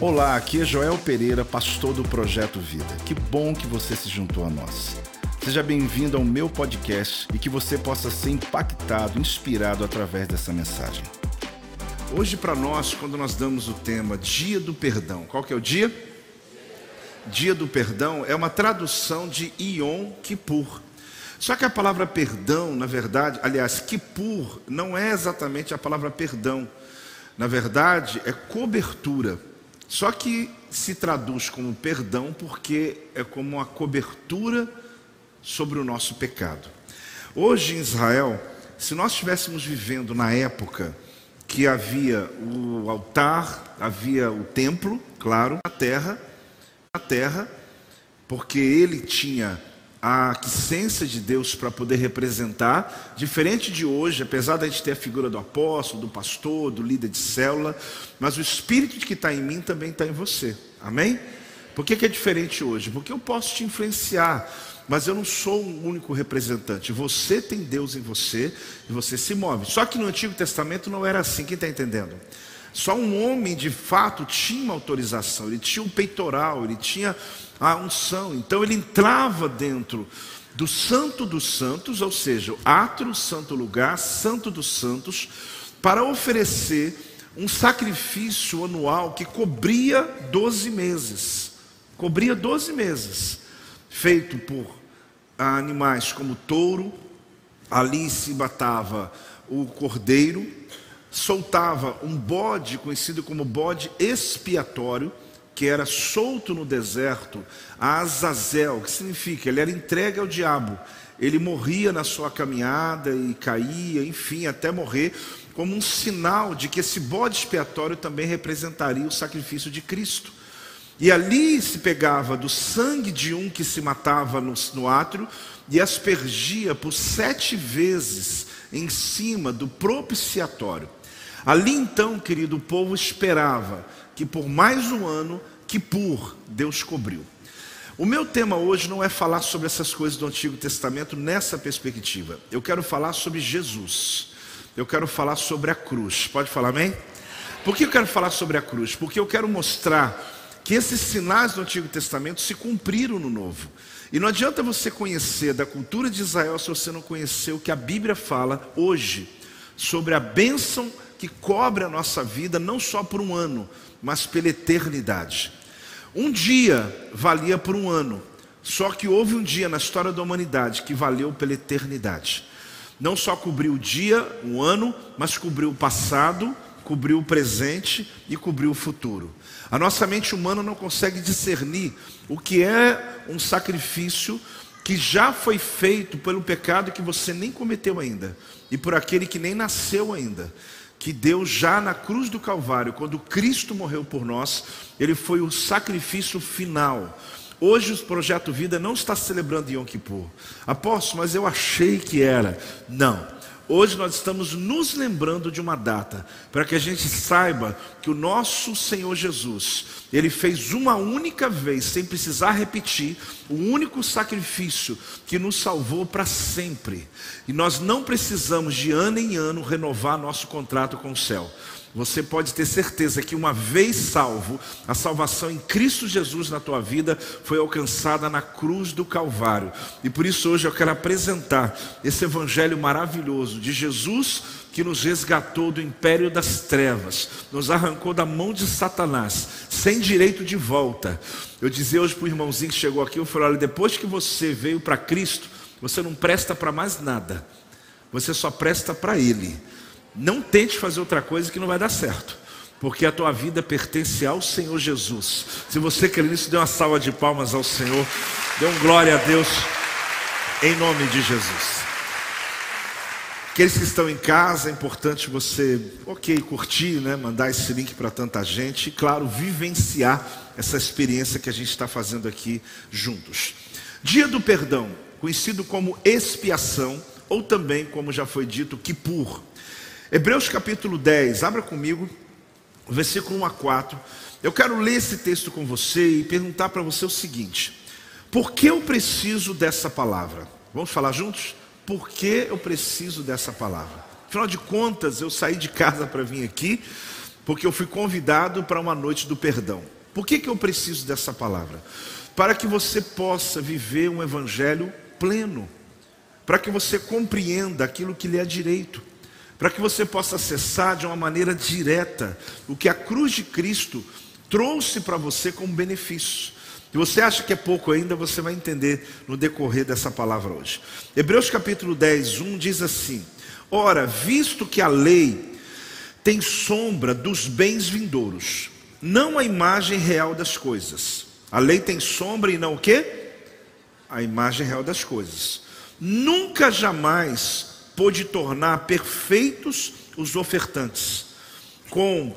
Olá, aqui é Joel Pereira, pastor do Projeto Vida. Que bom que você se juntou a nós. Seja bem-vindo ao meu podcast e que você possa ser impactado, inspirado através dessa mensagem. Hoje para nós, quando nós damos o tema Dia do Perdão, qual que é o dia? Dia do Perdão é uma tradução de Yom Kippur. Só que a palavra perdão, na verdade, aliás, Kippur não é exatamente a palavra perdão. Na verdade, é cobertura. Só que se traduz como perdão porque é como uma cobertura sobre o nosso pecado. Hoje em Israel, se nós estivéssemos vivendo na época que havia o altar, havia o templo, claro, na terra, na terra, porque ele tinha a essência de Deus para poder representar, diferente de hoje, apesar da gente ter a figura do apóstolo, do pastor, do líder de célula, mas o Espírito que está em mim também está em você, amém? Por que, que é diferente hoje? Porque eu posso te influenciar, mas eu não sou um único representante. Você tem Deus em você e você se move. Só que no Antigo Testamento não era assim. Quem está entendendo? Só um homem de fato tinha uma autorização, ele tinha um peitoral, ele tinha a unção. Então ele entrava dentro do Santo dos Santos, ou seja, o átrio, santo lugar, santo dos santos, para oferecer um sacrifício anual que cobria 12 meses. Cobria 12 meses, feito por animais como touro, ali se matava o cordeiro, soltava um bode, conhecido como bode expiatório, que era solto no deserto, a Azazel, que significa, ele era entregue ao diabo. Ele morria na sua caminhada e caía, enfim, até morrer, como um sinal de que esse bode expiatório também representaria o sacrifício de Cristo. E ali se pegava do sangue de um que se matava no, no átrio e aspergia por sete vezes em cima do propiciatório. Ali então, querido, o povo esperava que por mais um ano, que por Deus cobriu. O meu tema hoje não é falar sobre essas coisas do Antigo Testamento nessa perspectiva. Eu quero falar sobre Jesus. Eu quero falar sobre a cruz. Pode falar amém? Por que eu quero falar sobre a cruz? Porque eu quero mostrar que esses sinais do Antigo Testamento se cumpriram no Novo. E não adianta você conhecer da cultura de Israel se você não conhecer o que a Bíblia fala hoje sobre a bênção que cobre a nossa vida, não só por um ano, mas pela eternidade. Um dia valia por um ano, só que houve um dia na história da humanidade que valeu pela eternidade. Não só cobriu o dia, um ano, mas cobriu o passado, cobriu o presente e cobriu o futuro. A nossa mente humana não consegue discernir o que é um sacrifício que já foi feito pelo pecado que você nem cometeu ainda e por aquele que nem nasceu ainda. Que Deus já na cruz do Calvário, quando Cristo morreu por nós, ele foi o sacrifício final. Hoje o Projeto Vida não está celebrando Yom Kippur. Apóstolo, mas eu achei que era. Não. Hoje nós estamos nos lembrando de uma data, para que a gente saiba que o nosso Senhor Jesus, ele fez uma única vez, sem precisar repetir, o único sacrifício que nos salvou para sempre. E nós não precisamos de ano em ano renovar nosso contrato com o céu. Você pode ter certeza que uma vez salvo, a salvação em Cristo Jesus na tua vida foi alcançada na cruz do Calvário. E por isso hoje eu quero apresentar esse evangelho maravilhoso de Jesus que nos resgatou do império das trevas, nos arrancou da mão de Satanás, sem direito de volta. Eu dizia hoje para o irmãozinho que chegou aqui, eu falei, olha, depois que você veio para Cristo, você não presta para mais nada. Você só presta para ele. Não tente fazer outra coisa que não vai dar certo. Porque a tua vida pertence ao Senhor Jesus. Se você quer nisso, dê uma salva de palmas ao Senhor. Dê um glória a Deus. Em nome de Jesus. Aqueles que estão em casa, é importante você, ok, curtir, né? mandar esse link para tanta gente e, claro, vivenciar essa experiência que a gente está fazendo aqui juntos. Dia do perdão, conhecido como expiação, ou também, como já foi dito, Kippur. Hebreus capítulo 10, abra comigo, versículo 1 a 4. Eu quero ler esse texto com você e perguntar para você o seguinte: por que eu preciso dessa palavra? Vamos falar juntos? Por que eu preciso dessa palavra? Afinal de contas, eu saí de casa para vir aqui, porque eu fui convidado para uma noite do perdão. Por que, que eu preciso dessa palavra? Para que você possa viver um evangelho pleno, para que você compreenda aquilo que lhe é direito, para que você possa acessar de uma maneira direta o que a cruz de Cristo trouxe para você como benefício. Se você acha que é pouco ainda, você vai entender no decorrer dessa palavra hoje. Hebreus capítulo 10, 1 diz assim: Ora, visto que a lei tem sombra dos bens vindouros, não a imagem real das coisas. A lei tem sombra e não o quê? A imagem real das coisas. Nunca jamais pôde tornar perfeitos os ofertantes, com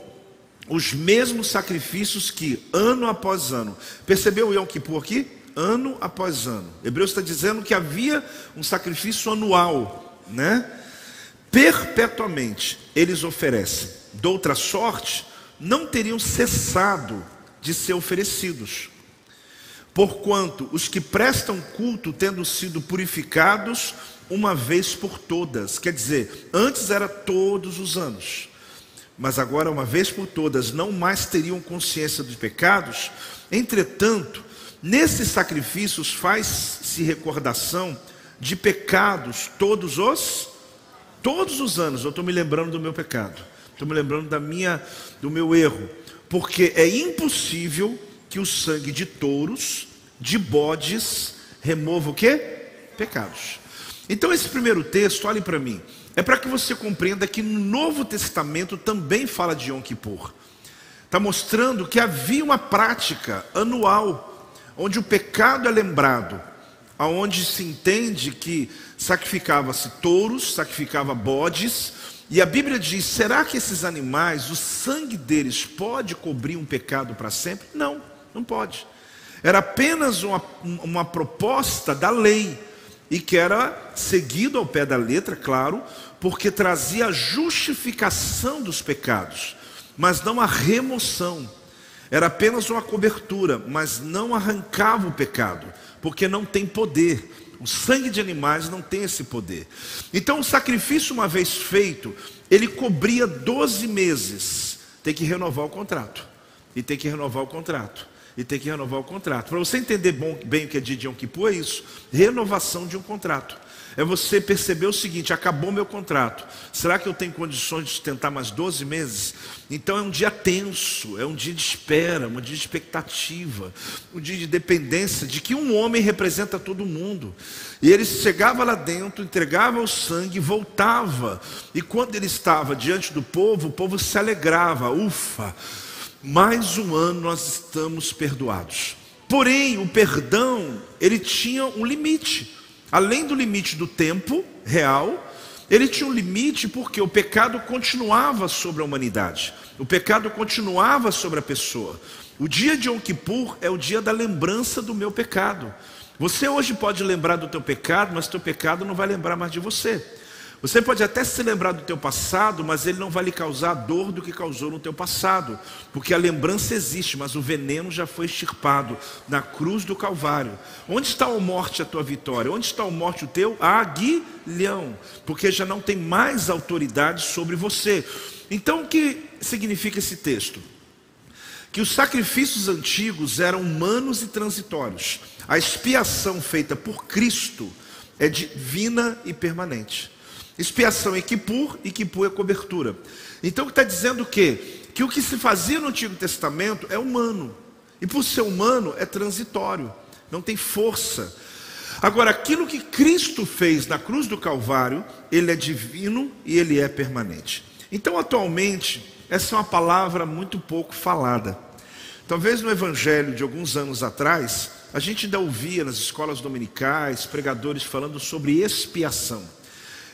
os mesmos sacrifícios que ano após ano. Percebeu o Yom Kippur aqui? Ano após ano. Hebreus está dizendo que havia um sacrifício anual, né? Perpetuamente eles oferecem. De outra sorte, não teriam cessado de ser oferecidos. Porquanto os que prestam culto, tendo sido purificados uma vez por todas, quer dizer, antes era todos os anos, mas agora, uma vez por todas, não mais teriam consciência dos pecados. Entretanto, nesses sacrifícios faz-se recordação de pecados todos os todos os anos. Eu estou me lembrando do meu pecado. Estou me lembrando da minha, do meu erro, porque é impossível que o sangue de touros, de bodes, remova o quê? Pecados. Então esse primeiro texto, olhe para mim, é para que você compreenda que no Novo Testamento também fala de Yom Kippur. Está mostrando que havia uma prática anual, onde o pecado é lembrado, aonde se entende que sacrificava-se touros, sacrificava bodes, e a Bíblia diz: será que esses animais, o sangue deles pode cobrir um pecado para sempre? Não, não pode. Era apenas uma, uma proposta da lei, e que era seguido ao pé da letra, claro, porque trazia a justificação dos pecados, mas não a remoção. Era apenas uma cobertura, mas não arrancava o pecado, porque não tem poder. O sangue de animais não tem esse poder. Então, o sacrifício, uma vez feito, ele cobria 12 meses. Tem que renovar o contrato. E tem que renovar o contrato. E tem que renovar o contrato. Para você entender bom, bem o que é de Yom Kippur, é isso: renovação de um contrato é você perceber o seguinte: acabou meu contrato. Será que eu tenho condições de sustentar mais 12 meses? Então é um dia tenso, é um dia de espera, um dia de expectativa, um dia de dependência de que um homem representa todo mundo. E ele chegava lá dentro, entregava o sangue, voltava. E quando ele estava diante do povo, o povo se alegrava: ufa, mais um ano nós estamos perdoados. Porém, o perdão, ele tinha um limite além do limite do tempo real, ele tinha um limite porque o pecado continuava sobre a humanidade, o pecado continuava sobre a pessoa. O dia de Yom Kippur é o dia da lembrança do meu pecado. Você hoje pode lembrar do teu pecado, mas teu pecado não vai lembrar mais de você. Você pode até se lembrar do teu passado, mas ele não vai lhe causar a dor do que causou no teu passado, porque a lembrança existe, mas o veneno já foi extirpado na cruz do Calvário. Onde está a morte a tua vitória? Onde está a morte o teu aguilhão? Porque já não tem mais autoridade sobre você. Então o que significa esse texto? Que os sacrifícios antigos eram humanos e transitórios. A expiação feita por Cristo é divina e permanente. Expiação é Kippur e Kippur é cobertura. Então está dizendo que que o que se fazia no Antigo Testamento é humano. E por ser humano é transitório, não tem força. Agora, aquilo que Cristo fez na cruz do Calvário, ele é divino e ele é permanente. Então, atualmente, essa é uma palavra muito pouco falada. Talvez no evangelho de alguns anos atrás, a gente ainda ouvia nas escolas dominicais pregadores falando sobre expiação.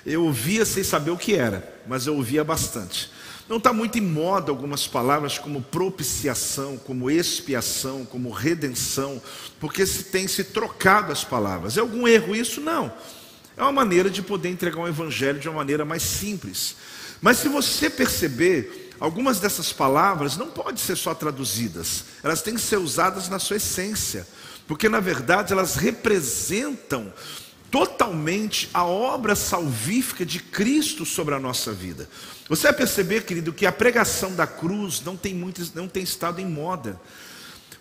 Eu ouvia sem saber o que era, mas eu ouvia bastante. Não está muito em moda algumas palavras como propiciação, como expiação, como redenção, porque se tem se trocado as palavras. É algum erro isso? Não. É uma maneira de poder entregar um evangelho de uma maneira mais simples. Mas se você perceber, algumas dessas palavras não podem ser só traduzidas, elas têm que ser usadas na sua essência, porque na verdade elas representam totalmente a obra salvífica de Cristo sobre a nossa vida. Você vai perceber, querido, que a pregação da cruz não tem, muito, não tem estado em moda.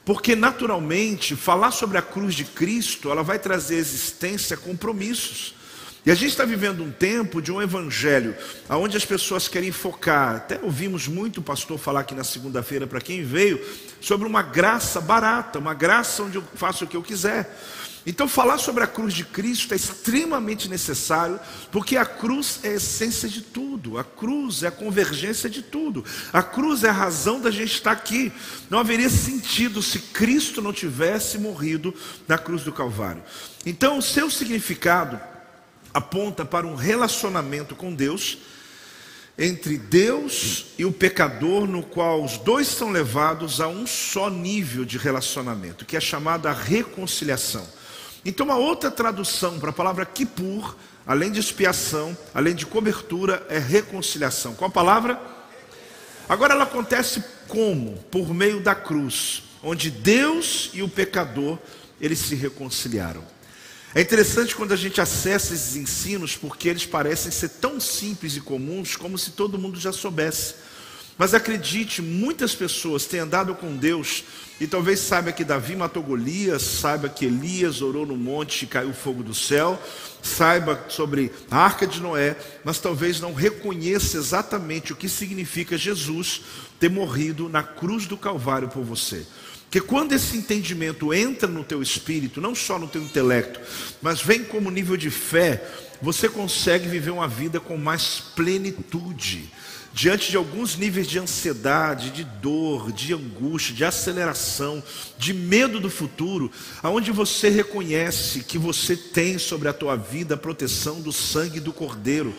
Porque naturalmente, falar sobre a cruz de Cristo, ela vai trazer existência compromissos. E a gente está vivendo um tempo de um evangelho onde as pessoas querem focar. Até ouvimos muito o pastor falar aqui na segunda-feira, para quem veio, sobre uma graça barata, uma graça onde eu faço o que eu quiser. Então, falar sobre a cruz de Cristo é extremamente necessário, porque a cruz é a essência de tudo, a cruz é a convergência de tudo, a cruz é a razão da gente estar aqui. Não haveria sentido se Cristo não tivesse morrido na cruz do Calvário. Então, o seu significado aponta para um relacionamento com Deus, entre Deus e o pecador, no qual os dois são levados a um só nível de relacionamento, que é chamado a reconciliação. Então, uma outra tradução para a palavra Kippur, além de expiação, além de cobertura, é reconciliação. Qual a palavra? Agora ela acontece como? Por meio da cruz, onde Deus e o pecador, eles se reconciliaram. É interessante quando a gente acessa esses ensinos, porque eles parecem ser tão simples e comuns como se todo mundo já soubesse. Mas acredite, muitas pessoas têm andado com Deus e talvez saiba que Davi matou Golias, saiba que Elias orou no monte e caiu fogo do céu, saiba sobre a arca de Noé, mas talvez não reconheça exatamente o que significa Jesus ter morrido na cruz do Calvário por você. Que quando esse entendimento entra no teu espírito, não só no teu intelecto, mas vem como nível de fé, você consegue viver uma vida com mais plenitude diante de alguns níveis de ansiedade, de dor, de angústia, de aceleração, de medo do futuro, aonde você reconhece que você tem sobre a tua vida a proteção do sangue do Cordeiro.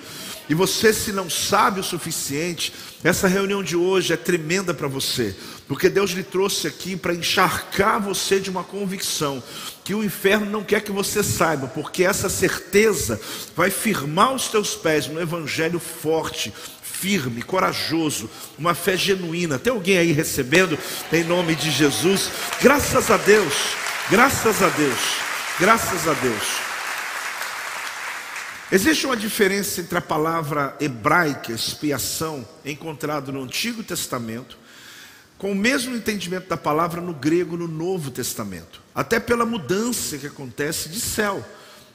E você, se não sabe o suficiente, essa reunião de hoje é tremenda para você, porque Deus lhe trouxe aqui para encharcar você de uma convicção que o inferno não quer que você saiba, porque essa certeza vai firmar os teus pés no evangelho forte, firme, corajoso, uma fé genuína. Tem alguém aí recebendo em nome de Jesus? Graças a Deus, graças a Deus, graças a Deus. Existe uma diferença entre a palavra hebraica, expiação, encontrada no Antigo Testamento, com o mesmo entendimento da palavra no grego no Novo Testamento, até pela mudança que acontece de céu.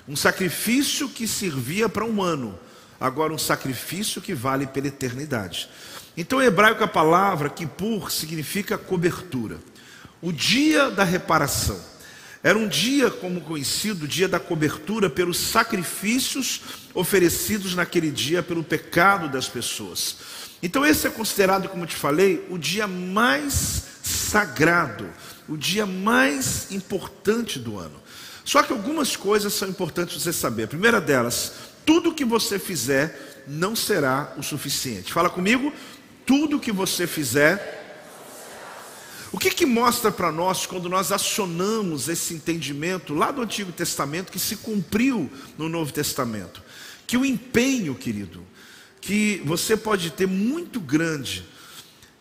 Um sacrifício que servia para um ano agora um sacrifício que vale pela eternidade. Então, em hebraico, a palavra Kippur significa cobertura. O dia da reparação. Era um dia, como conhecido, o dia da cobertura pelos sacrifícios oferecidos naquele dia pelo pecado das pessoas. Então, esse é considerado, como eu te falei, o dia mais sagrado, o dia mais importante do ano. Só que algumas coisas são importantes você saber. A primeira delas, tudo que você fizer não será o suficiente. Fala comigo, tudo que você fizer. O que, que mostra para nós quando nós acionamos esse entendimento lá do Antigo Testamento que se cumpriu no Novo Testamento? Que o empenho, querido, que você pode ter muito grande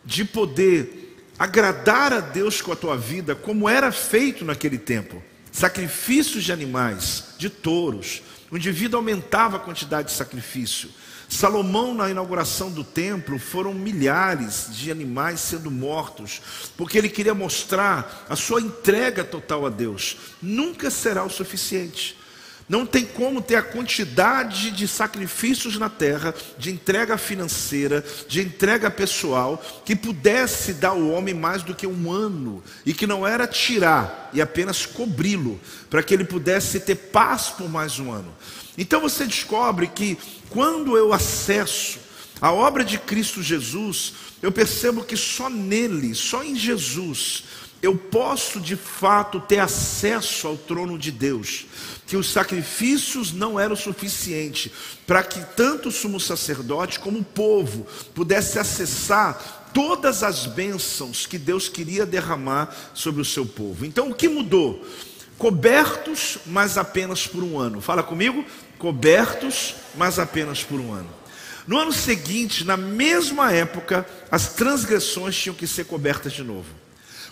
de poder agradar a Deus com a tua vida, como era feito naquele tempo sacrifícios de animais, de touros, o indivíduo aumentava a quantidade de sacrifício. Salomão, na inauguração do templo, foram milhares de animais sendo mortos, porque ele queria mostrar a sua entrega total a Deus. Nunca será o suficiente. Não tem como ter a quantidade de sacrifícios na terra, de entrega financeira, de entrega pessoal, que pudesse dar ao homem mais do que um ano, e que não era tirar e apenas cobri-lo, para que ele pudesse ter paz por mais um ano. Então você descobre que quando eu acesso a obra de Cristo Jesus, eu percebo que só nele, só em Jesus, eu posso de fato ter acesso ao trono de Deus, que os sacrifícios não eram suficientes para que tanto o sumo sacerdote como o povo pudesse acessar todas as bênçãos que Deus queria derramar sobre o seu povo. Então o que mudou? Cobertos, mas apenas por um ano. Fala comigo, cobertos, mas apenas por um ano. No ano seguinte, na mesma época, as transgressões tinham que ser cobertas de novo.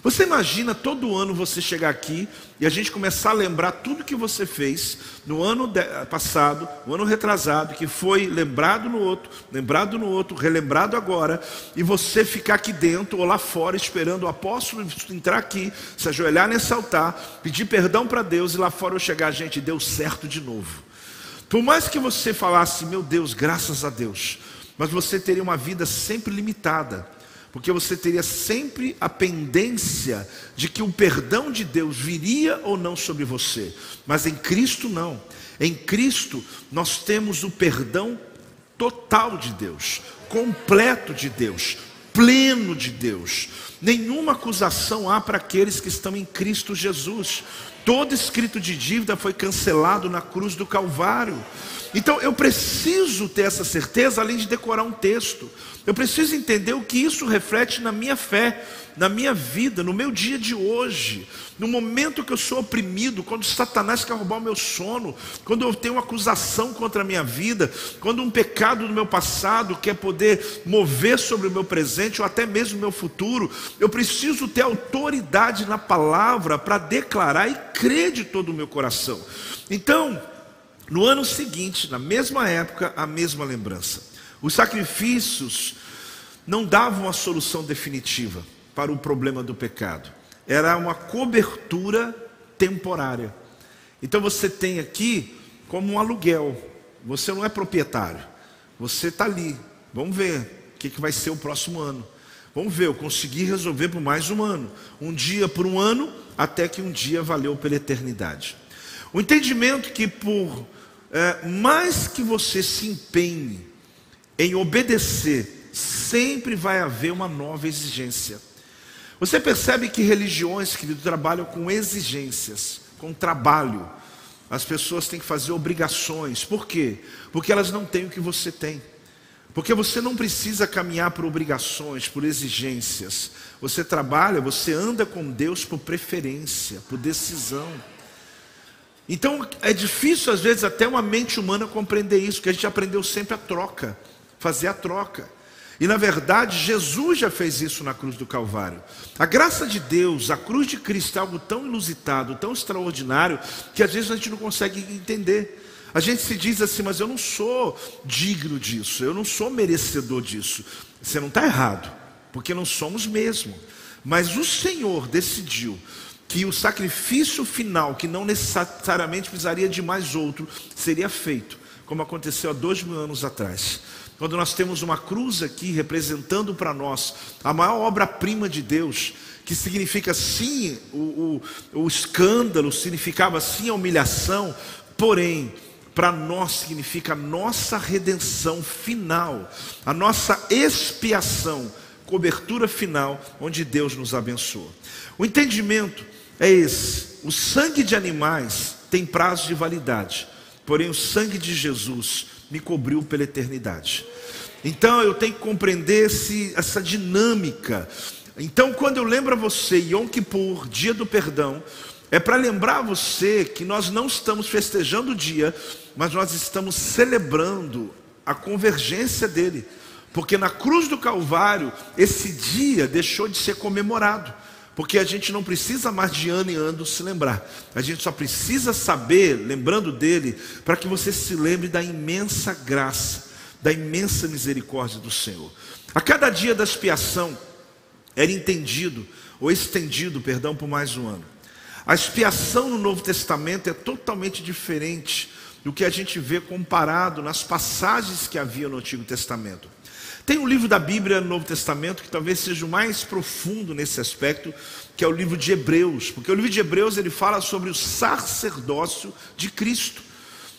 Você imagina todo ano você chegar aqui e a gente começar a lembrar tudo que você fez no ano passado, no ano retrasado, que foi lembrado no outro, lembrado no outro, relembrado agora, e você ficar aqui dentro ou lá fora esperando o apóstolo entrar aqui, se ajoelhar nesse altar, pedir perdão para Deus e lá fora eu chegar, gente, deu certo de novo. Por mais que você falasse, meu Deus, graças a Deus, mas você teria uma vida sempre limitada porque você teria sempre a pendência de que o perdão de Deus viria ou não sobre você, mas em Cristo não. Em Cristo nós temos o perdão total de Deus, completo de Deus, pleno de Deus. Nenhuma acusação há para aqueles que estão em Cristo Jesus. Todo escrito de dívida foi cancelado na cruz do Calvário. Então eu preciso ter essa certeza, além de decorar um texto. Eu preciso entender o que isso reflete na minha fé, na minha vida, no meu dia de hoje, no momento que eu sou oprimido, quando Satanás quer roubar o meu sono, quando eu tenho uma acusação contra a minha vida, quando um pecado do meu passado quer poder mover sobre o meu presente ou até mesmo o meu futuro, eu preciso ter autoridade na palavra para declarar e crer de todo o meu coração. Então, no ano seguinte, na mesma época, a mesma lembrança. Os sacrifícios não davam a solução definitiva para o problema do pecado. Era uma cobertura temporária. Então você tem aqui como um aluguel. Você não é proprietário. Você está ali. Vamos ver o que, que vai ser o próximo ano. Vamos ver, eu consegui resolver por mais um ano. Um dia por um ano, até que um dia valeu pela eternidade. O entendimento que por é, mais que você se empenhe em obedecer, sempre vai haver uma nova exigência. Você percebe que religiões, querido, trabalham com exigências, com trabalho. As pessoas têm que fazer obrigações. Por quê? Porque elas não têm o que você tem. Porque você não precisa caminhar por obrigações, por exigências. Você trabalha, você anda com Deus por preferência, por decisão. Então é difícil às vezes até uma mente humana compreender isso, que a gente aprendeu sempre a troca, fazer a troca. E na verdade, Jesus já fez isso na cruz do Calvário. A graça de Deus, a cruz de Cristo é algo tão inusitado, tão extraordinário, que às vezes a gente não consegue entender. A gente se diz assim, mas eu não sou digno disso, eu não sou merecedor disso. Você não está errado, porque não somos mesmo. Mas o Senhor decidiu que o sacrifício final, que não necessariamente precisaria de mais outro, seria feito, como aconteceu há dois mil anos atrás. Quando nós temos uma cruz aqui representando para nós a maior obra-prima de Deus, que significa sim o, o, o escândalo, significava sim a humilhação, porém, para nós significa a nossa redenção final, a nossa expiação, cobertura final, onde Deus nos abençoa. O entendimento é esse: o sangue de animais tem prazo de validade, porém o sangue de Jesus me cobriu pela eternidade. Então eu tenho que compreender esse, essa dinâmica. Então, quando eu lembro a você, Yom Kippur, dia do perdão, é para lembrar você que nós não estamos festejando o dia, mas nós estamos celebrando a convergência dele. Porque na cruz do Calvário, esse dia deixou de ser comemorado. Porque a gente não precisa mais de ano em ano se lembrar. A gente só precisa saber, lembrando dele, para que você se lembre da imensa graça, da imensa misericórdia do Senhor. A cada dia da expiação era entendido ou estendido, perdão, por mais um ano. A expiação no Novo Testamento é totalmente diferente do que a gente vê comparado nas passagens que havia no Antigo Testamento. Tem um livro da Bíblia no Novo Testamento que talvez seja o mais profundo nesse aspecto, que é o livro de Hebreus, porque o livro de Hebreus ele fala sobre o sacerdócio de Cristo.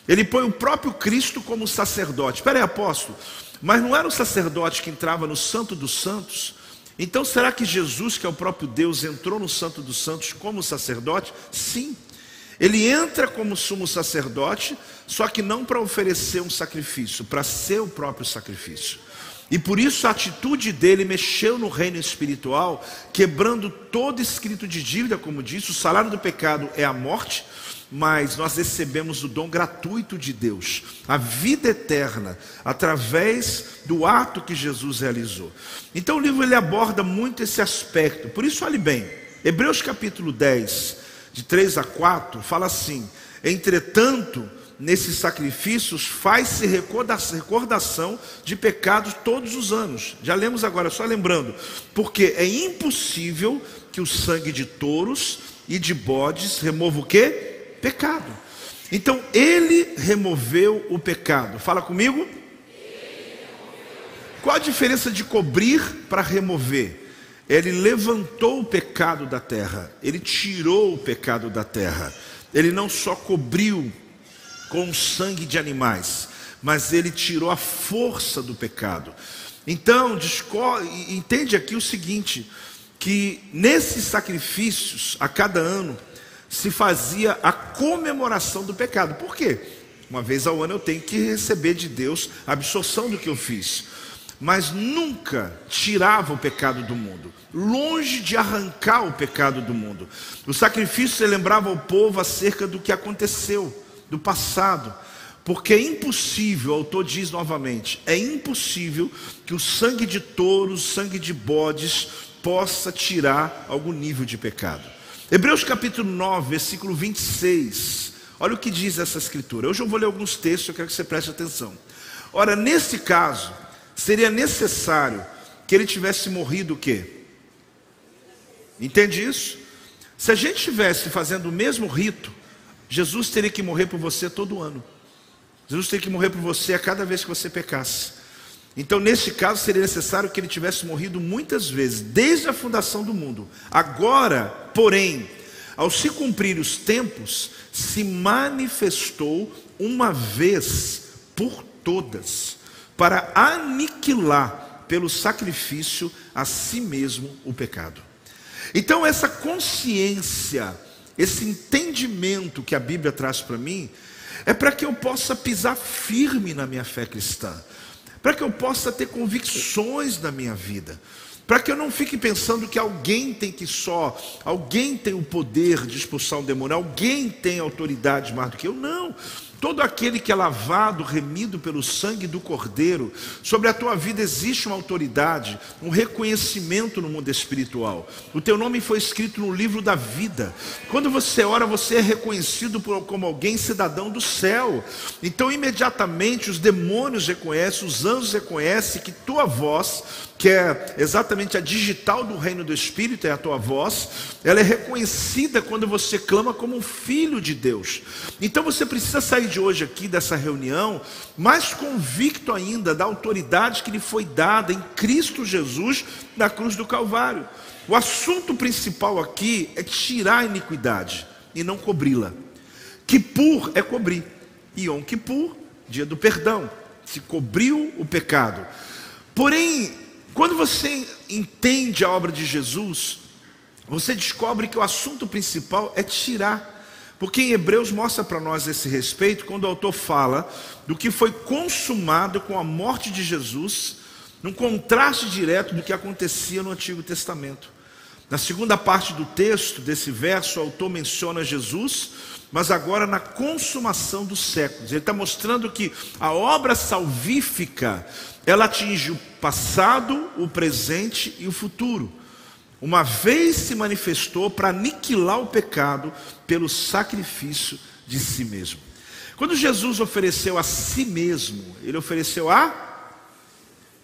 Ele põe o próprio Cristo como sacerdote. Espera aí, apóstolo, mas não era o sacerdote que entrava no Santo dos Santos? Então será que Jesus, que é o próprio Deus, entrou no Santo dos Santos como sacerdote? Sim. Ele entra como sumo sacerdote, só que não para oferecer um sacrifício, para ser o próprio sacrifício. E por isso a atitude dele mexeu no reino espiritual, quebrando todo escrito de dívida, como disse, o salário do pecado é a morte, mas nós recebemos o dom gratuito de Deus, a vida eterna, através do ato que Jesus realizou. Então o livro ele aborda muito esse aspecto. Por isso olhe bem, Hebreus capítulo 10, de 3 a 4, fala assim: Entretanto, nesses sacrifícios faz-se recordação de pecados todos os anos. Já lemos agora, só lembrando, porque é impossível que o sangue de touros e de bodes remova o que? Pecado. Então ele removeu o pecado. Fala comigo. Qual a diferença de cobrir para remover? Ele levantou o pecado da terra, ele tirou o pecado da terra. Ele não só cobriu com sangue de animais, mas ele tirou a força do pecado. Então, entende aqui o seguinte: que nesses sacrifícios, a cada ano, se fazia a comemoração do pecado. Por quê? Uma vez ao ano eu tenho que receber de Deus a absorção do que eu fiz. Mas nunca tirava o pecado do mundo, longe de arrancar o pecado do mundo. O sacrifício lembrava o povo acerca do que aconteceu do passado. Porque é impossível, o autor diz novamente, é impossível que o sangue de touros, sangue de bodes, possa tirar algum nível de pecado. Hebreus capítulo 9, versículo 26. Olha o que diz essa escritura. Hoje eu vou ler alguns textos, eu quero que você preste atenção. Ora, nesse caso, seria necessário que ele tivesse morrido o quê? Entende isso? Se a gente estivesse fazendo o mesmo rito, Jesus teria que morrer por você todo ano. Jesus teria que morrer por você a cada vez que você pecasse. Então, nesse caso, seria necessário que ele tivesse morrido muitas vezes, desde a fundação do mundo. Agora, porém, ao se cumprir os tempos, se manifestou uma vez por todas, para aniquilar pelo sacrifício a si mesmo o pecado. Então, essa consciência esse entendimento que a Bíblia traz para mim, é para que eu possa pisar firme na minha fé cristã, para que eu possa ter convicções na minha vida, para que eu não fique pensando que alguém tem que só, alguém tem o poder de expulsar um demônio, alguém tem autoridade mais do que eu, não. Todo aquele que é lavado, remido pelo sangue do Cordeiro, sobre a tua vida existe uma autoridade, um reconhecimento no mundo espiritual. O teu nome foi escrito no livro da vida. Quando você ora, você é reconhecido como alguém cidadão do céu. Então, imediatamente, os demônios reconhecem, os anjos reconhecem que tua voz que é exatamente a digital do reino do Espírito, é a tua voz, ela é reconhecida quando você clama como um filho de Deus. Então você precisa sair de hoje aqui dessa reunião mais convicto ainda da autoridade que lhe foi dada em Cristo Jesus na cruz do Calvário. O assunto principal aqui é tirar a iniquidade e não cobri-la. Kippur é cobrir. Yom Kippur, dia do perdão, se cobriu o pecado. Porém, quando você entende a obra de Jesus, você descobre que o assunto principal é tirar. Porque em Hebreus mostra para nós esse respeito quando o autor fala do que foi consumado com a morte de Jesus, num contraste direto do que acontecia no Antigo Testamento. Na segunda parte do texto desse verso, o autor menciona Jesus, mas agora na consumação dos séculos. Ele está mostrando que a obra salvífica ela atinge o passado, o presente e o futuro. Uma vez se manifestou para aniquilar o pecado pelo sacrifício de si mesmo. Quando Jesus ofereceu a si mesmo, ele ofereceu a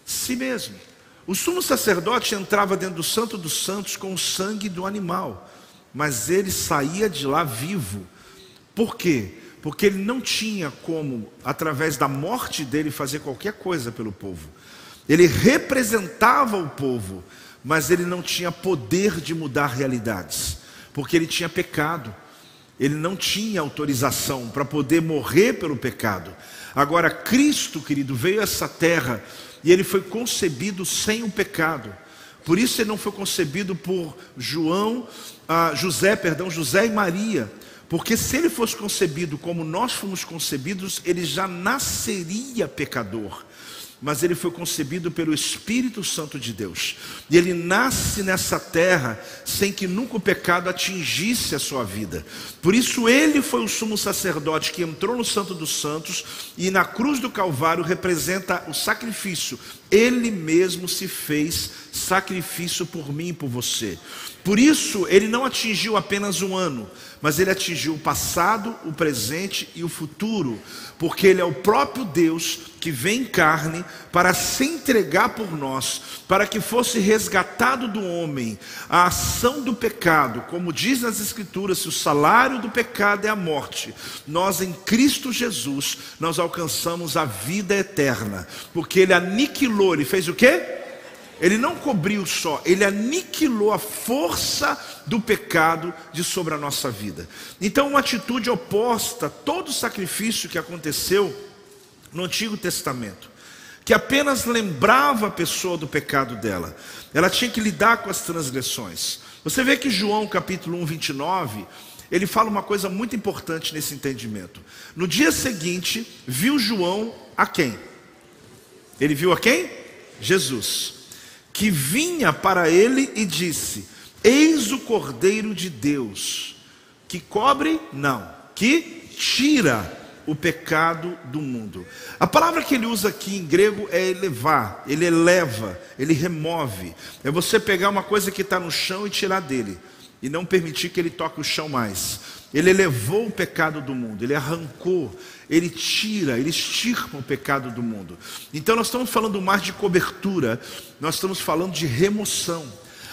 si mesmo. O sumo sacerdote entrava dentro do Santo dos Santos com o sangue do animal, mas ele saía de lá vivo. Por quê? porque ele não tinha como, através da morte dele, fazer qualquer coisa pelo povo. Ele representava o povo, mas ele não tinha poder de mudar realidades, porque ele tinha pecado. Ele não tinha autorização para poder morrer pelo pecado. Agora, Cristo, querido, veio a essa terra e ele foi concebido sem o pecado. Por isso ele não foi concebido por João, ah, José, perdão, José e Maria. Porque se ele fosse concebido como nós fomos concebidos, ele já nasceria pecador. Mas ele foi concebido pelo Espírito Santo de Deus. E ele nasce nessa terra sem que nunca o pecado atingisse a sua vida. Por isso ele foi o sumo sacerdote que entrou no Santo dos Santos e na cruz do Calvário representa o sacrifício Ele mesmo se fez sacrifício por mim e por você. Por isso, ele não atingiu apenas um ano, mas ele atingiu o passado, o presente e o futuro, porque ele é o próprio Deus que vem em carne para se entregar por nós, para que fosse resgatado do homem a ação do pecado, como diz nas Escrituras: se o salário do pecado é a morte, nós em Cristo Jesus nós alcançamos a vida eterna, porque ele aniquilou, ele fez o quê? Ele não cobriu só, ele aniquilou a força do pecado de sobre a nossa vida. Então, uma atitude oposta a todo sacrifício que aconteceu no Antigo Testamento, que apenas lembrava a pessoa do pecado dela. Ela tinha que lidar com as transgressões. Você vê que João capítulo 1, 29, ele fala uma coisa muito importante nesse entendimento. No dia seguinte, viu João a quem? Ele viu a quem? Jesus que vinha para ele e disse: Eis o Cordeiro de Deus, que cobre, não, que tira o pecado do mundo. A palavra que ele usa aqui em grego é elevar, ele eleva, ele remove. É você pegar uma coisa que está no chão e tirar dele, e não permitir que ele toque o chão mais. Ele elevou o pecado do mundo, ele arrancou, ele tira, ele extirpa o pecado do mundo. Então nós estamos falando mais de cobertura, nós estamos falando de remoção.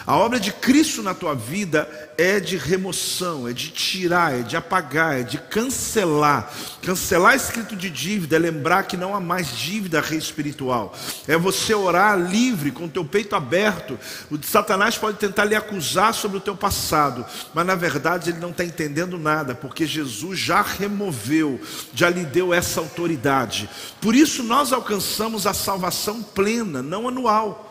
A obra de Cristo na tua vida é de remoção, é de tirar, é de apagar, é de cancelar. Cancelar escrito de dívida é lembrar que não há mais dívida espiritual. É você orar livre, com o teu peito aberto. O Satanás pode tentar lhe acusar sobre o teu passado, mas na verdade ele não está entendendo nada, porque Jesus já removeu, já lhe deu essa autoridade. Por isso nós alcançamos a salvação plena, não anual.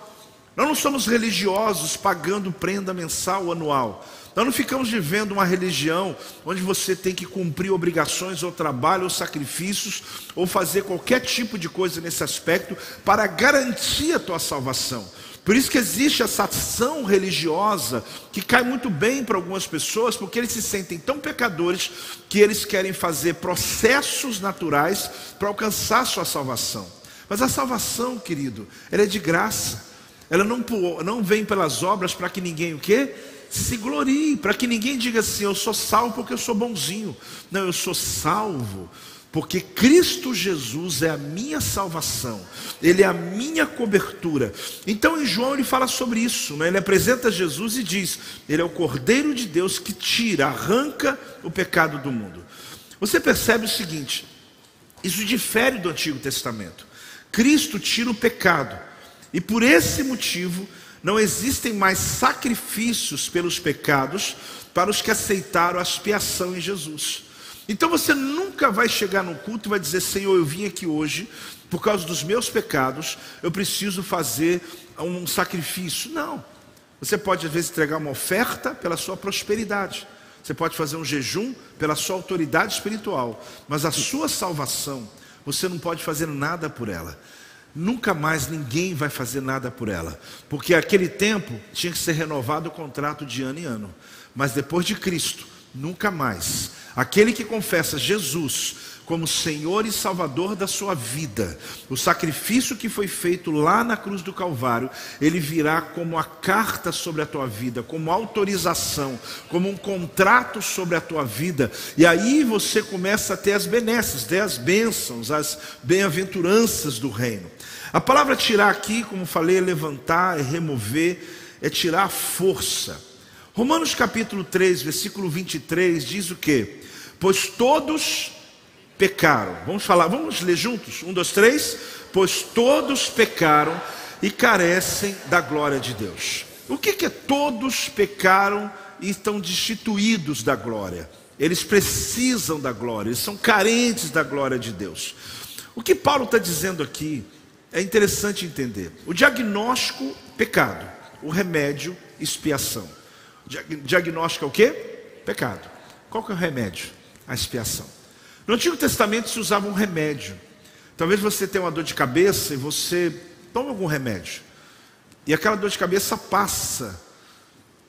Nós não somos religiosos pagando prenda mensal ou anual. Nós não ficamos vivendo uma religião onde você tem que cumprir obrigações ou trabalho ou sacrifícios ou fazer qualquer tipo de coisa nesse aspecto para garantir a tua salvação. Por isso que existe essa ação religiosa que cai muito bem para algumas pessoas, porque eles se sentem tão pecadores que eles querem fazer processos naturais para alcançar a sua salvação. Mas a salvação, querido, ela é de graça. Ela não, não vem pelas obras para que ninguém o quê? Se glorie, para que ninguém diga assim, eu sou salvo porque eu sou bonzinho. Não, eu sou salvo porque Cristo Jesus é a minha salvação, Ele é a minha cobertura. Então em João ele fala sobre isso, né? ele apresenta Jesus e diz: Ele é o Cordeiro de Deus que tira, arranca o pecado do mundo. Você percebe o seguinte: isso difere do Antigo Testamento. Cristo tira o pecado, e por esse motivo, não existem mais sacrifícios pelos pecados para os que aceitaram a expiação em Jesus. Então você nunca vai chegar no culto e vai dizer: Senhor, eu vim aqui hoje por causa dos meus pecados, eu preciso fazer um sacrifício. Não. Você pode às vezes entregar uma oferta pela sua prosperidade. Você pode fazer um jejum pela sua autoridade espiritual, mas a sua salvação, você não pode fazer nada por ela nunca mais ninguém vai fazer nada por ela, porque aquele tempo tinha que ser renovado o contrato de ano em ano, mas depois de Cristo, nunca mais. Aquele que confessa Jesus como Senhor e Salvador da sua vida, o sacrifício que foi feito lá na cruz do Calvário, ele virá como a carta sobre a tua vida, como autorização, como um contrato sobre a tua vida, e aí você começa a ter as benesses, as bênçãos, as bem-aventuranças do reino. A palavra tirar aqui, como falei, é levantar, é remover, é tirar a força. Romanos capítulo 3, versículo 23 diz o que? Pois todos pecaram. Vamos falar, vamos ler juntos? Um, dois, três. Pois todos pecaram e carecem da glória de Deus. O que, que é todos pecaram e estão destituídos da glória? Eles precisam da glória, eles são carentes da glória de Deus. O que Paulo está dizendo aqui é interessante entender. O diagnóstico, pecado. O remédio, expiação. Diagnóstico é o que? Pecado. Qual que é o remédio? A expiação. No Antigo Testamento se usava um remédio. Talvez você tenha uma dor de cabeça e você toma algum remédio. E aquela dor de cabeça passa.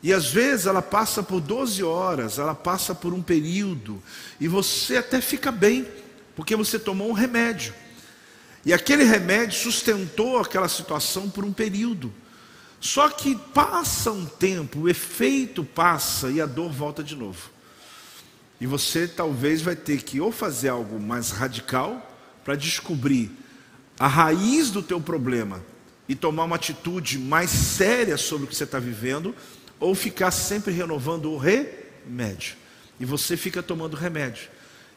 E às vezes ela passa por 12 horas, ela passa por um período. E você até fica bem, porque você tomou um remédio. E aquele remédio sustentou aquela situação por um período. Só que passa um tempo, o efeito passa e a dor volta de novo. E você talvez vai ter que ou fazer algo mais radical para descobrir a raiz do teu problema e tomar uma atitude mais séria sobre o que você está vivendo, ou ficar sempre renovando o remédio. E você fica tomando remédio.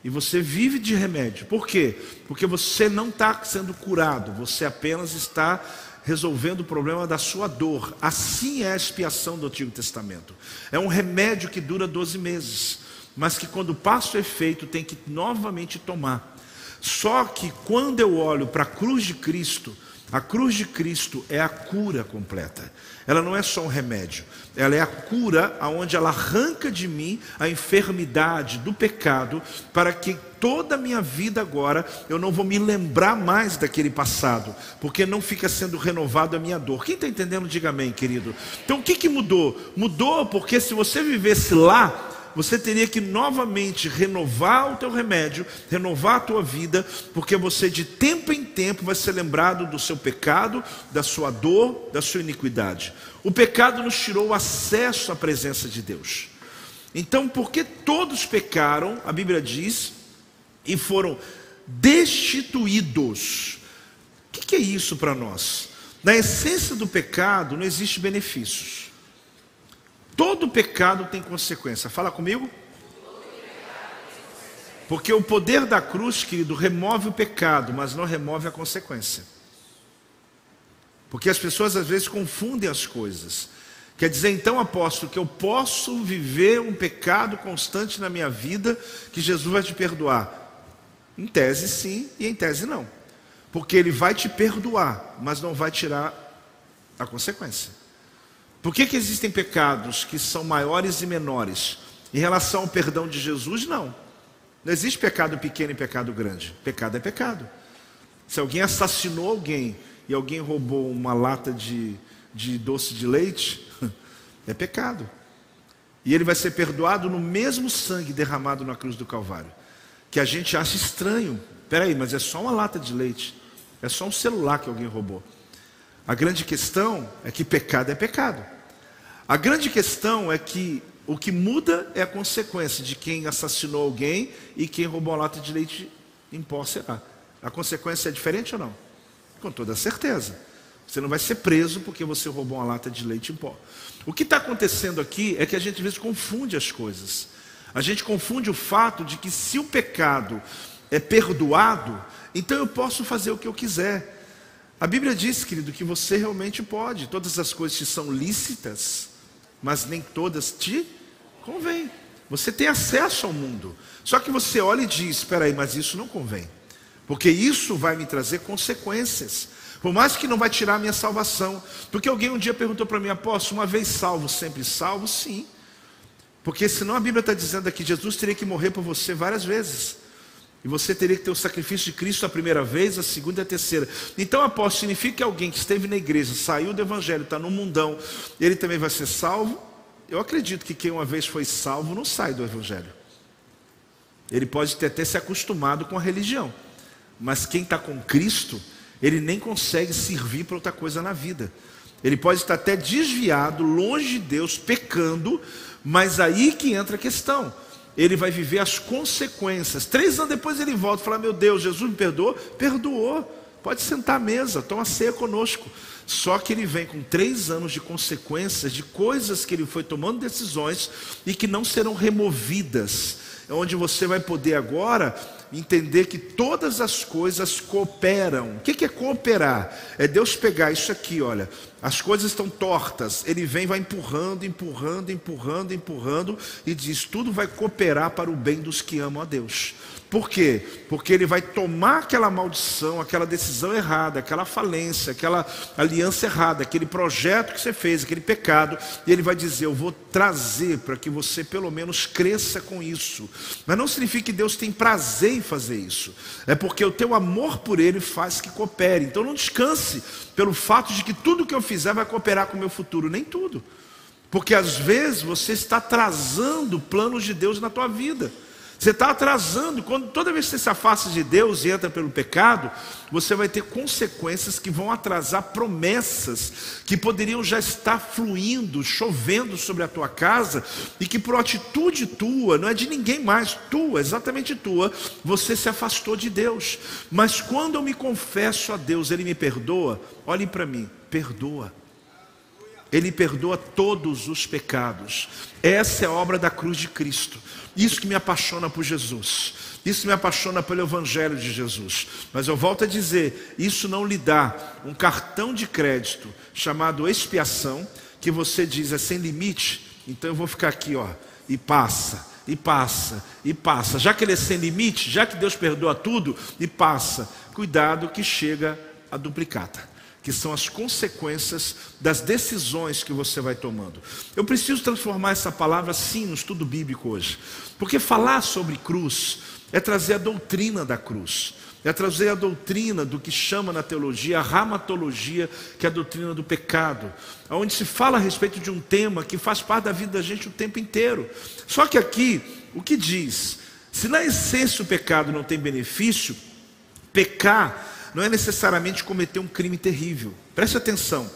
E você vive de remédio. Por quê? Porque você não está sendo curado, você apenas está resolvendo o problema da sua dor. Assim é a expiação do Antigo Testamento. É um remédio que dura 12 meses, mas que quando o efeito tem que novamente tomar. Só que quando eu olho para a cruz de Cristo, a cruz de Cristo é a cura completa. Ela não é só um remédio, ela é a cura aonde ela arranca de mim a enfermidade do pecado, para que toda a minha vida agora eu não vou me lembrar mais daquele passado, porque não fica sendo renovado a minha dor. Quem está entendendo, diga amém, querido. Então o que, que mudou? Mudou porque se você vivesse lá, você teria que novamente renovar o teu remédio, renovar a tua vida, porque você de tempo em tempo vai ser lembrado do seu pecado, da sua dor, da sua iniquidade. O pecado nos tirou o acesso à presença de Deus. Então, porque todos pecaram, a Bíblia diz, e foram destituídos. O que é isso para nós? Na essência do pecado não existe benefícios. Todo pecado tem consequência. Fala comigo. Porque o poder da cruz, querido, remove o pecado, mas não remove a consequência. Porque as pessoas às vezes confundem as coisas. Quer dizer, então, apóstolo, que eu posso viver um pecado constante na minha vida, que Jesus vai te perdoar? Em tese, sim, e em tese, não. Porque Ele vai te perdoar, mas não vai tirar a consequência. Por que, que existem pecados que são maiores e menores? Em relação ao perdão de Jesus, não. Não existe pecado pequeno e pecado grande. Pecado é pecado. Se alguém assassinou alguém e alguém roubou uma lata de, de doce de leite, é pecado. E ele vai ser perdoado no mesmo sangue derramado na cruz do Calvário. Que a gente acha estranho. Peraí, mas é só uma lata de leite. É só um celular que alguém roubou. A grande questão é que pecado é pecado. A grande questão é que o que muda é a consequência de quem assassinou alguém e quem roubou a lata de leite em pó será. A consequência é diferente ou não? Com toda certeza. Você não vai ser preso porque você roubou uma lata de leite em pó. O que está acontecendo aqui é que a gente às vezes confunde as coisas. A gente confunde o fato de que se o pecado é perdoado, então eu posso fazer o que eu quiser. A Bíblia diz, querido, que você realmente pode. Todas as coisas que são lícitas, mas nem todas te convêm. Você tem acesso ao mundo. Só que você olha e diz: espera aí, mas isso não convém. Porque isso vai me trazer consequências. Por mais que não vai tirar a minha salvação. Porque alguém um dia perguntou para mim, apóstolo, uma vez salvo, sempre salvo? Sim. Porque senão a Bíblia está dizendo aqui, Jesus teria que morrer por você várias vezes. E você teria que ter o sacrifício de Cristo a primeira vez, a segunda e a terceira. Então, apóstolo, significa que alguém que esteve na igreja, saiu do evangelho, está no mundão, ele também vai ser salvo? Eu acredito que quem uma vez foi salvo não sai do evangelho. Ele pode ter até se acostumado com a religião. Mas quem está com Cristo, ele nem consegue servir para outra coisa na vida. Ele pode estar até desviado, longe de Deus, pecando, mas aí que entra a questão ele vai viver as consequências. Três anos depois ele volta e fala: Meu Deus, Jesus me perdoou? Perdoou. Pode sentar à mesa, toma ceia conosco. Só que ele vem com três anos de consequências, de coisas que ele foi tomando decisões e que não serão removidas. É onde você vai poder agora entender que todas as coisas cooperam. O que é cooperar? É Deus pegar isso aqui, olha, as coisas estão tortas, ele vem, vai empurrando, empurrando, empurrando, empurrando e diz: tudo vai cooperar para o bem dos que amam a Deus. Por quê? Porque ele vai tomar aquela maldição, aquela decisão errada, aquela falência, aquela aliança errada, aquele projeto que você fez, aquele pecado, e ele vai dizer: Eu vou trazer para que você pelo menos cresça com isso. Mas não significa que Deus tem prazer em fazer isso, é porque o teu amor por Ele faz que coopere. Então não descanse pelo fato de que tudo que eu fizer vai cooperar com o meu futuro, nem tudo. Porque às vezes você está atrasando planos de Deus na tua vida. Você está atrasando. Quando toda vez que você se afasta de Deus e entra pelo pecado, você vai ter consequências que vão atrasar promessas que poderiam já estar fluindo, chovendo sobre a tua casa e que por atitude tua, não é de ninguém mais, tua, exatamente tua, você se afastou de Deus. Mas quando eu me confesso a Deus, Ele me perdoa. Olhe para mim, perdoa. Ele perdoa todos os pecados. Essa é a obra da cruz de Cristo. Isso que me apaixona por Jesus. Isso me apaixona pelo Evangelho de Jesus. Mas eu volto a dizer: isso não lhe dá um cartão de crédito chamado expiação, que você diz é sem limite, então eu vou ficar aqui, ó, e passa, e passa, e passa. Já que ele é sem limite, já que Deus perdoa tudo, e passa. Cuidado que chega a duplicata que são as consequências das decisões que você vai tomando. Eu preciso transformar essa palavra sim no estudo bíblico hoje, porque falar sobre cruz é trazer a doutrina da cruz, é trazer a doutrina do que chama na teologia a ramatologia, que é a doutrina do pecado, onde se fala a respeito de um tema que faz parte da vida da gente o tempo inteiro. Só que aqui, o que diz? Se na essência o pecado não tem benefício, pecar não é necessariamente cometer um crime terrível. Preste atenção.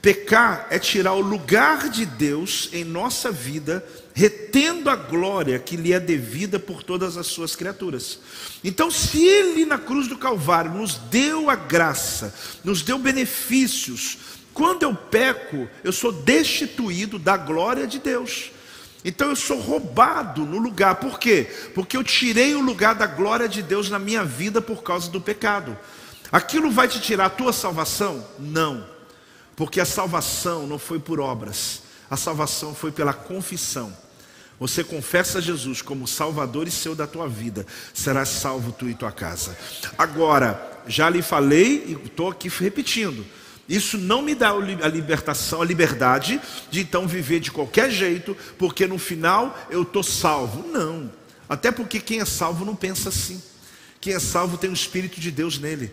Pecar é tirar o lugar de Deus em nossa vida, retendo a glória que lhe é devida por todas as suas criaturas. Então, se Ele na cruz do Calvário nos deu a graça, nos deu benefícios, quando eu peco, eu sou destituído da glória de Deus. Então eu sou roubado no lugar, por quê? Porque eu tirei o lugar da glória de Deus na minha vida por causa do pecado. Aquilo vai te tirar a tua salvação? Não, porque a salvação não foi por obras, a salvação foi pela confissão. Você confessa Jesus como Salvador e seu da tua vida, serás salvo tu e tua casa. Agora, já lhe falei e estou aqui repetindo. Isso não me dá a libertação, a liberdade de então viver de qualquer jeito, porque no final eu estou salvo. Não. Até porque quem é salvo não pensa assim. Quem é salvo tem o Espírito de Deus nele.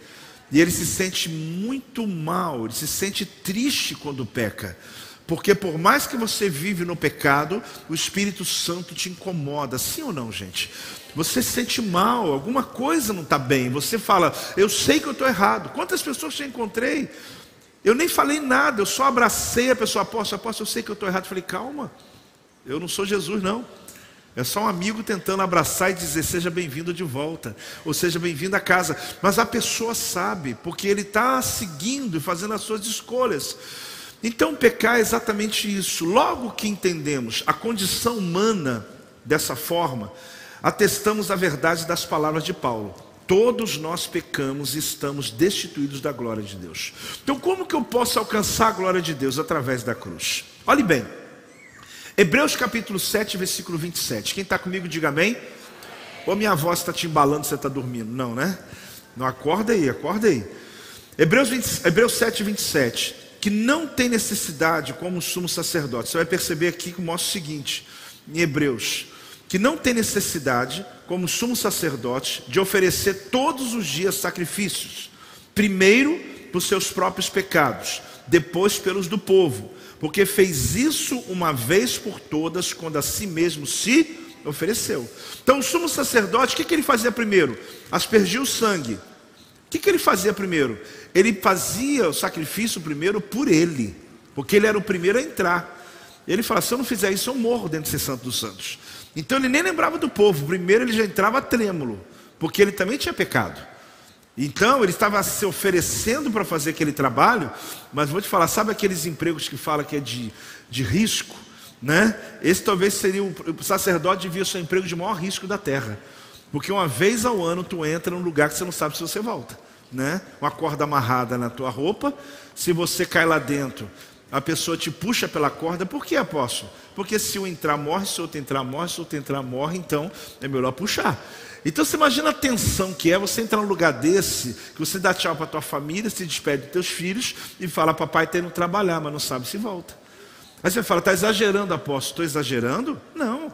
E ele se sente muito mal, ele se sente triste quando peca. Porque por mais que você vive no pecado, o Espírito Santo te incomoda, sim ou não, gente? Você se sente mal, alguma coisa não está bem. Você fala, eu sei que eu estou errado. Quantas pessoas te encontrei? Eu nem falei nada, eu só abracei a pessoa, apóstolo, apóstolo, eu sei que eu estou errado. Eu falei, calma, eu não sou Jesus, não. É só um amigo tentando abraçar e dizer: seja bem-vindo de volta, ou seja bem-vindo a casa. Mas a pessoa sabe, porque ele está seguindo e fazendo as suas escolhas. Então, pecar é exatamente isso. Logo que entendemos a condição humana dessa forma, atestamos a verdade das palavras de Paulo. Todos nós pecamos e estamos destituídos da glória de Deus. Então, como que eu posso alcançar a glória de Deus através da cruz? Olhe bem. Hebreus capítulo 7, versículo 27. Quem está comigo, diga amém. Ou minha voz está te embalando, você está dormindo? Não, né? Não, acorda aí, acorda aí. Hebreus, 20, Hebreus 7, 27. Que não tem necessidade como sumo sacerdote. Você vai perceber aqui que mostra o seguinte, em Hebreus. Que não tem necessidade, como sumo sacerdote, de oferecer todos os dias sacrifícios. Primeiro, por seus próprios pecados, depois pelos do povo porque fez isso uma vez por todas, quando a si mesmo se ofereceu. Então, o sumo sacerdote, o que, que ele fazia primeiro? Aspergia o sangue. O que, que ele fazia primeiro? Ele fazia o sacrifício primeiro por ele, porque ele era o primeiro a entrar. Ele fala: se eu não fizer isso, eu morro dentro desse Santo dos Santos. Então ele nem lembrava do povo, primeiro ele já entrava trêmulo, porque ele também tinha pecado. Então ele estava se oferecendo para fazer aquele trabalho, mas vou te falar, sabe aqueles empregos que fala que é de, de risco? Né? Esse talvez seria o, o sacerdote devia ser o emprego de maior risco da terra. Porque uma vez ao ano tu entra num lugar que você não sabe se você volta. Né? Uma corda amarrada na tua roupa, se você cai lá dentro, a pessoa te puxa pela corda, por que apóstolo? Porque se um entrar morre, se outro entrar morre, se outro entrar morre, então é melhor puxar. Então você imagina a tensão que é você entrar num lugar desse, que você dá tchau para tua família, se despede dos teus filhos e fala, papai está indo trabalhar, mas não sabe se volta. Aí você fala, está exagerando, apóstolo, estou exagerando? Não.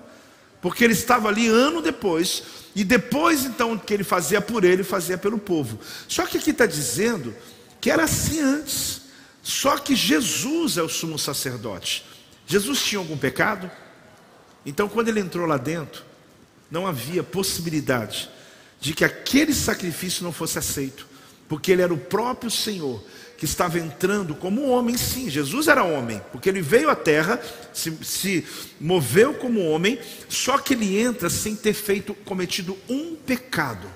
Porque ele estava ali ano depois, e depois então que ele fazia por ele, fazia pelo povo. Só que aqui está dizendo que era assim antes. Só que Jesus é o sumo sacerdote. Jesus tinha algum pecado? Então quando ele entrou lá dentro, não havia possibilidade de que aquele sacrifício não fosse aceito, porque ele era o próprio Senhor que estava entrando como homem, sim. Jesus era homem, porque ele veio à terra, se, se, moveu como homem, só que ele entra sem ter feito, cometido um pecado.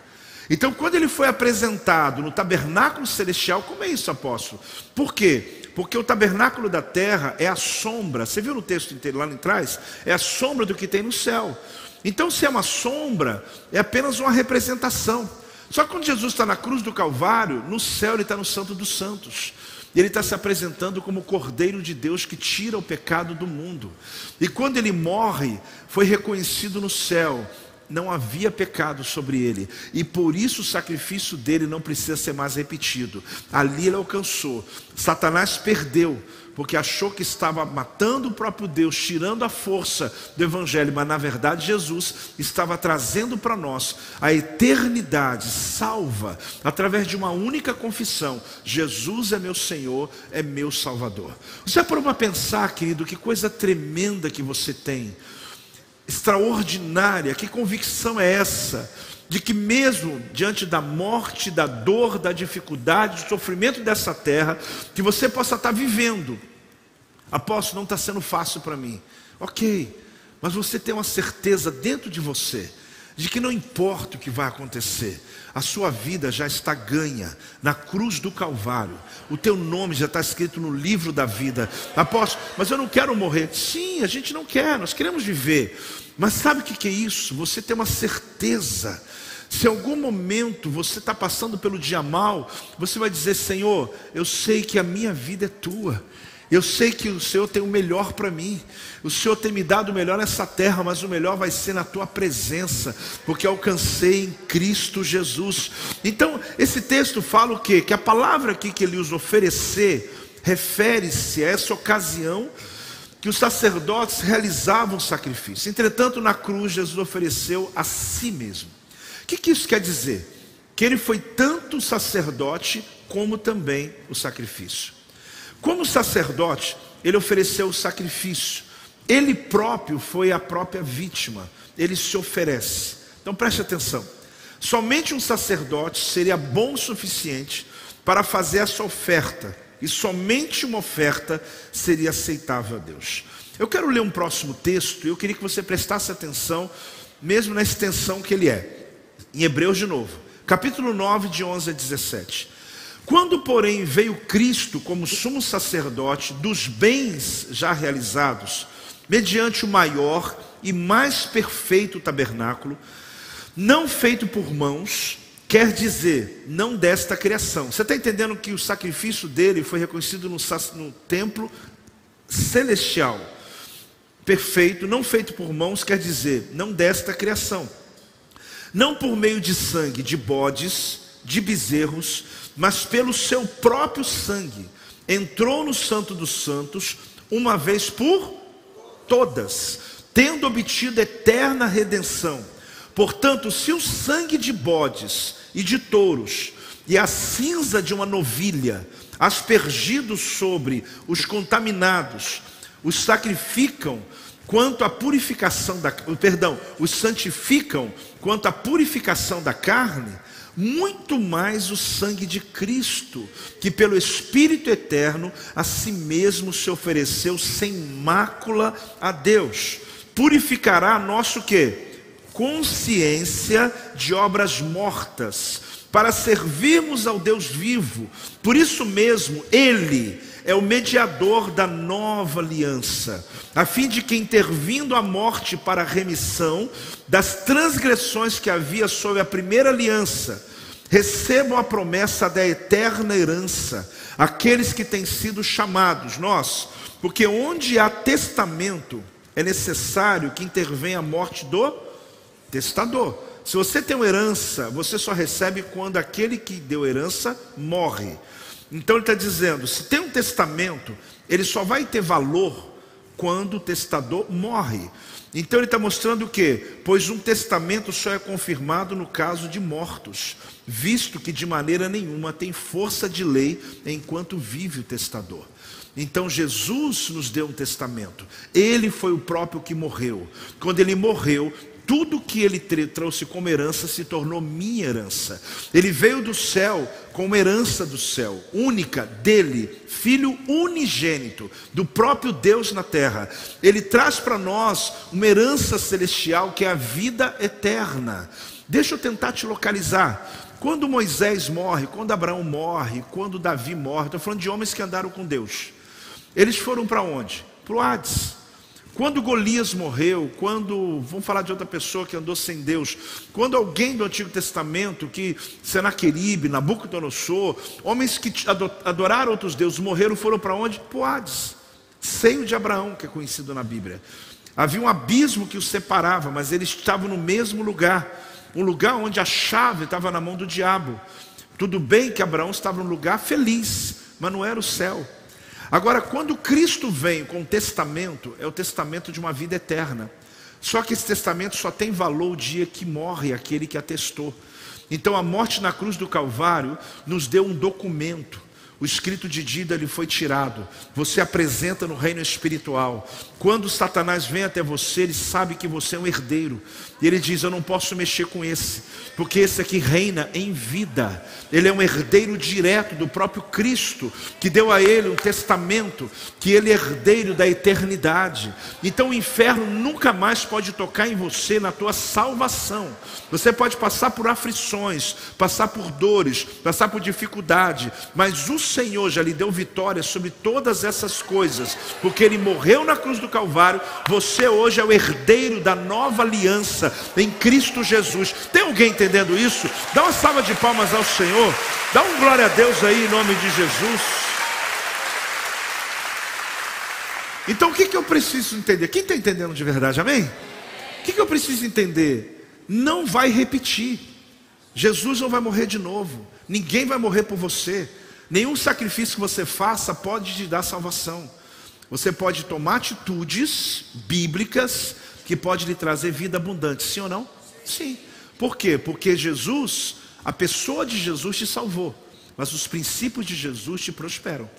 Então, quando ele foi apresentado no tabernáculo celestial, como é isso, apóstolo? Por quê? Porque o tabernáculo da terra é a sombra, você viu no texto inteiro lá atrás? É a sombra do que tem no céu. Então, se é uma sombra, é apenas uma representação. Só que quando Jesus está na cruz do Calvário, no céu ele está no Santo dos Santos. Ele está se apresentando como o Cordeiro de Deus que tira o pecado do mundo. E quando ele morre, foi reconhecido no céu não havia pecado sobre ele, e por isso o sacrifício dele não precisa ser mais repetido. Ali ele alcançou. Satanás perdeu, porque achou que estava matando o próprio Deus, tirando a força do Evangelho, mas na verdade Jesus estava trazendo para nós a eternidade salva através de uma única confissão: Jesus é meu Senhor, é meu Salvador. Você é para uma pensar, querido, que coisa tremenda que você tem extraordinária. Que convicção é essa? De que, mesmo diante da morte, da dor, da dificuldade, do sofrimento dessa terra, que você possa estar vivendo. Apóstolo, não está sendo fácil para mim. Ok, mas você tem uma certeza dentro de você de que não importa o que vai acontecer, a sua vida já está ganha na cruz do Calvário, o teu nome já está escrito no livro da vida. Apóstolo, mas eu não quero morrer. Sim, a gente não quer, nós queremos viver. Mas sabe o que é isso? Você tem uma certeza. Se em algum momento você está passando pelo dia mal, você vai dizer: Senhor, eu sei que a minha vida é tua. Eu sei que o Senhor tem o melhor para mim. O Senhor tem me dado o melhor nessa terra, mas o melhor vai ser na tua presença, porque alcancei em Cristo Jesus. Então, esse texto fala o quê? Que a palavra aqui que ele usa oferecer refere-se a essa ocasião que os sacerdotes realizavam sacrifício. Entretanto, na cruz, Jesus ofereceu a si mesmo. O que, que isso quer dizer? Que ele foi tanto o sacerdote como também o sacrifício. Como sacerdote, ele ofereceu o sacrifício. Ele próprio foi a própria vítima. Ele se oferece. Então preste atenção. Somente um sacerdote seria bom o suficiente para fazer essa oferta. E somente uma oferta seria aceitável a Deus. Eu quero ler um próximo texto e eu queria que você prestasse atenção, mesmo na extensão que ele é. Em Hebreus de novo, capítulo 9, de 11 a 17. Quando, porém, veio Cristo como sumo sacerdote dos bens já realizados, mediante o maior e mais perfeito tabernáculo, não feito por mãos, quer dizer, não desta criação. Você está entendendo que o sacrifício dele foi reconhecido no, no templo celestial, perfeito, não feito por mãos, quer dizer, não desta criação. Não por meio de sangue de bodes, de bezerros, mas pelo seu próprio sangue, entrou no Santo dos Santos, uma vez por todas, tendo obtido eterna redenção. Portanto, se o sangue de bodes e de touros e a cinza de uma novilha, aspergidos sobre os contaminados, os sacrificam quanto à purificação da, perdão, os santificam quanto à purificação da carne, muito mais o sangue de Cristo, que pelo Espírito eterno a si mesmo se ofereceu sem mácula a Deus. Purificará nosso que? Consciência de obras mortas, para servirmos ao Deus vivo. Por isso mesmo, ele é o mediador da nova aliança, a fim de que, intervindo a morte para a remissão das transgressões que havia sobre a primeira aliança, recebam a promessa da eterna herança, aqueles que têm sido chamados, nós, porque onde há testamento, é necessário que intervenha a morte do testador. Se você tem uma herança, você só recebe quando aquele que deu herança morre. Então ele está dizendo: se tem um testamento, ele só vai ter valor quando o testador morre. Então ele está mostrando o que? Pois um testamento só é confirmado no caso de mortos, visto que de maneira nenhuma tem força de lei enquanto vive o testador. Então Jesus nos deu um testamento. Ele foi o próprio que morreu. Quando ele morreu, tudo que ele trouxe como herança se tornou minha herança. Ele veio do céu como herança do céu, única dele, filho unigênito do próprio Deus na terra. Ele traz para nós uma herança celestial que é a vida eterna. Deixa eu tentar te localizar. Quando Moisés morre, quando Abraão morre, quando Davi morre, estou falando de homens que andaram com Deus. Eles foram para onde? Para o Hades. Quando Golias morreu, quando, vamos falar de outra pessoa que andou sem Deus, quando alguém do Antigo Testamento, que Senaqueribe, Nabucodonosor, homens que adoraram outros deuses, morreram, foram para onde? Hades, seio de Abraão, que é conhecido na Bíblia. Havia um abismo que os separava, mas eles estavam no mesmo lugar, um lugar onde a chave estava na mão do diabo. Tudo bem que Abraão estava num lugar feliz, mas não era o céu. Agora, quando Cristo vem com o testamento, é o testamento de uma vida eterna. Só que esse testamento só tem valor o dia que morre aquele que atestou. Então, a morte na cruz do Calvário nos deu um documento o escrito de dívida lhe foi tirado. Você apresenta no reino espiritual. Quando Satanás vem até você, ele sabe que você é um herdeiro. E ele diz: Eu não posso mexer com esse, porque esse aqui reina em vida. Ele é um herdeiro direto do próprio Cristo, que deu a ele um testamento, que ele é herdeiro da eternidade. Então o inferno nunca mais pode tocar em você, na tua salvação. Você pode passar por aflições, passar por dores, passar por dificuldade, mas o Senhor já lhe deu vitória sobre todas essas coisas, porque ele morreu na cruz do Calvário. Você hoje é o herdeiro da nova aliança em Cristo Jesus. Tem alguém entendendo isso? Dá uma salva de palmas ao Senhor. Dá um glória a Deus aí em nome de Jesus. Então o que, que eu preciso entender? Quem está entendendo de verdade, amém? O que, que eu preciso entender? Não vai repetir. Jesus não vai morrer de novo. Ninguém vai morrer por você. Nenhum sacrifício que você faça pode te dar salvação. Você pode tomar atitudes bíblicas que pode lhe trazer vida abundante, sim ou não? Sim. Por quê? Porque Jesus, a pessoa de Jesus te salvou, mas os princípios de Jesus te prosperam.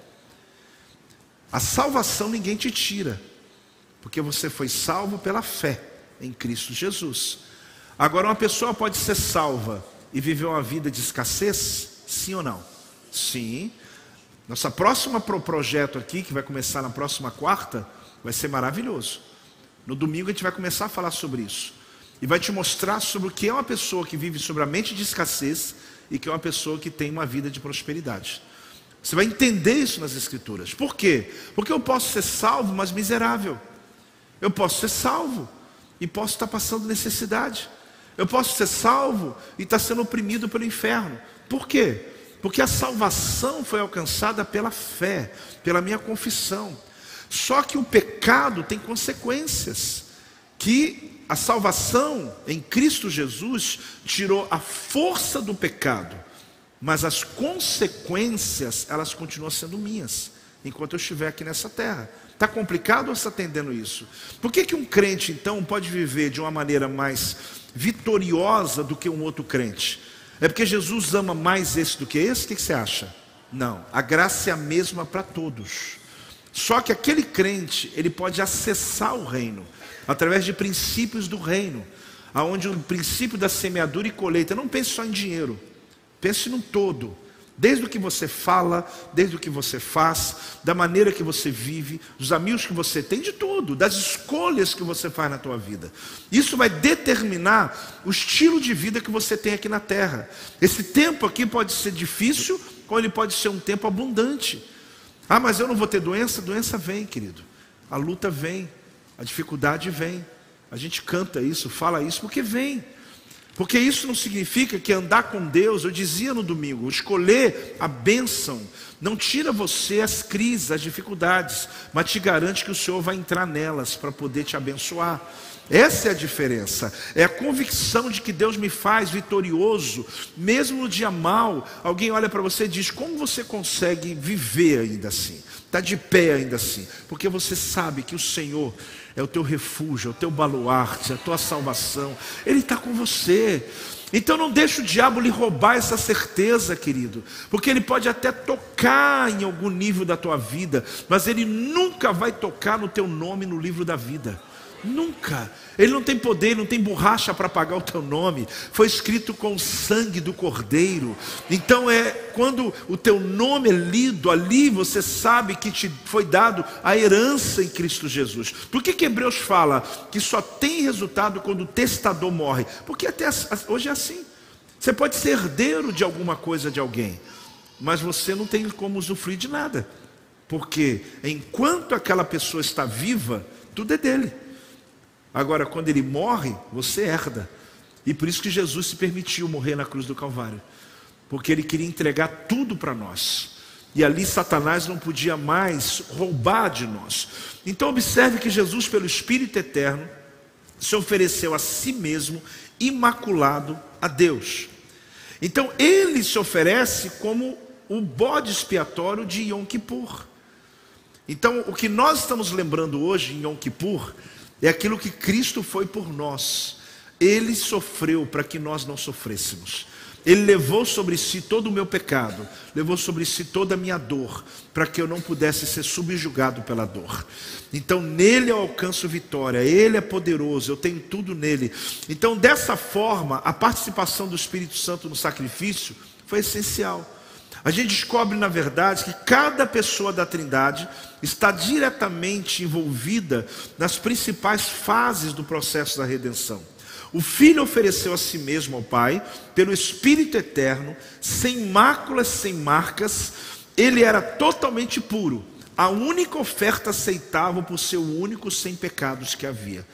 A salvação ninguém te tira, porque você foi salvo pela fé em Cristo Jesus. Agora, uma pessoa pode ser salva e viver uma vida de escassez? Sim ou não? Sim. Nossa próxima pro projeto aqui, que vai começar na próxima quarta, vai ser maravilhoso. No domingo a gente vai começar a falar sobre isso. E vai te mostrar sobre o que é uma pessoa que vive sobre a mente de escassez e que é uma pessoa que tem uma vida de prosperidade. Você vai entender isso nas Escrituras. Por quê? Porque eu posso ser salvo, mas miserável. Eu posso ser salvo e posso estar passando necessidade. Eu posso ser salvo e estar sendo oprimido pelo inferno. Por quê? Porque a salvação foi alcançada pela fé, pela minha confissão. Só que o pecado tem consequências. Que a salvação em Cristo Jesus tirou a força do pecado, mas as consequências, elas continuam sendo minhas, enquanto eu estiver aqui nessa terra. Está complicado ou está entendendo isso? Por que, que um crente, então, pode viver de uma maneira mais vitoriosa do que um outro crente? É porque Jesus ama mais esse do que esse? O que você acha? Não, a graça é a mesma para todos. Só que aquele crente, ele pode acessar o reino através de princípios do reino, aonde o princípio da semeadura e colheita, não pense só em dinheiro, pense no todo. Desde o que você fala, desde o que você faz, da maneira que você vive, dos amigos que você tem, de tudo, das escolhas que você faz na tua vida. Isso vai determinar o estilo de vida que você tem aqui na terra. Esse tempo aqui pode ser difícil, ou ele pode ser um tempo abundante. Ah, mas eu não vou ter doença? Doença vem, querido. A luta vem, a dificuldade vem. A gente canta isso, fala isso, porque vem. Porque isso não significa que andar com Deus, eu dizia no domingo, escolher a bênção, não tira você as crises, as dificuldades, mas te garante que o Senhor vai entrar nelas para poder te abençoar. Essa é a diferença. É a convicção de que Deus me faz vitorioso, mesmo no dia mal. Alguém olha para você e diz: Como você consegue viver ainda assim? Está de pé ainda assim? Porque você sabe que o Senhor é o teu refúgio, é o teu baluarte, é a tua salvação. Ele está com você. Então não deixe o diabo lhe roubar essa certeza, querido, porque ele pode até tocar em algum nível da tua vida, mas ele nunca vai tocar no teu nome no livro da vida. Nunca. Ele não tem poder, não tem borracha para pagar o teu nome. Foi escrito com o sangue do Cordeiro. Então é quando o teu nome é lido ali, você sabe que te foi dado a herança em Cristo Jesus. Por que, que Hebreus fala que só tem resultado quando o testador morre? Porque até hoje é assim. Você pode ser herdeiro de alguma coisa de alguém, mas você não tem como usufruir de nada. Porque enquanto aquela pessoa está viva, tudo é dele. Agora, quando ele morre, você herda. E por isso que Jesus se permitiu morrer na cruz do Calvário. Porque ele queria entregar tudo para nós. E ali Satanás não podia mais roubar de nós. Então, observe que Jesus, pelo Espírito Eterno, se ofereceu a si mesmo, imaculado a Deus. Então, ele se oferece como o bode expiatório de Yom Kippur. Então, o que nós estamos lembrando hoje em Yom Kippur é aquilo que Cristo foi por nós. Ele sofreu para que nós não sofrêssemos. Ele levou sobre si todo o meu pecado, levou sobre si toda a minha dor, para que eu não pudesse ser subjugado pela dor. Então nele eu alcanço vitória, ele é poderoso, eu tenho tudo nele. Então dessa forma, a participação do Espírito Santo no sacrifício foi essencial. A gente descobre, na verdade, que cada pessoa da Trindade está diretamente envolvida nas principais fases do processo da redenção. O Filho ofereceu a si mesmo ao Pai, pelo Espírito eterno, sem máculas, sem marcas, ele era totalmente puro, a única oferta aceitável por ser o único sem pecados que havia.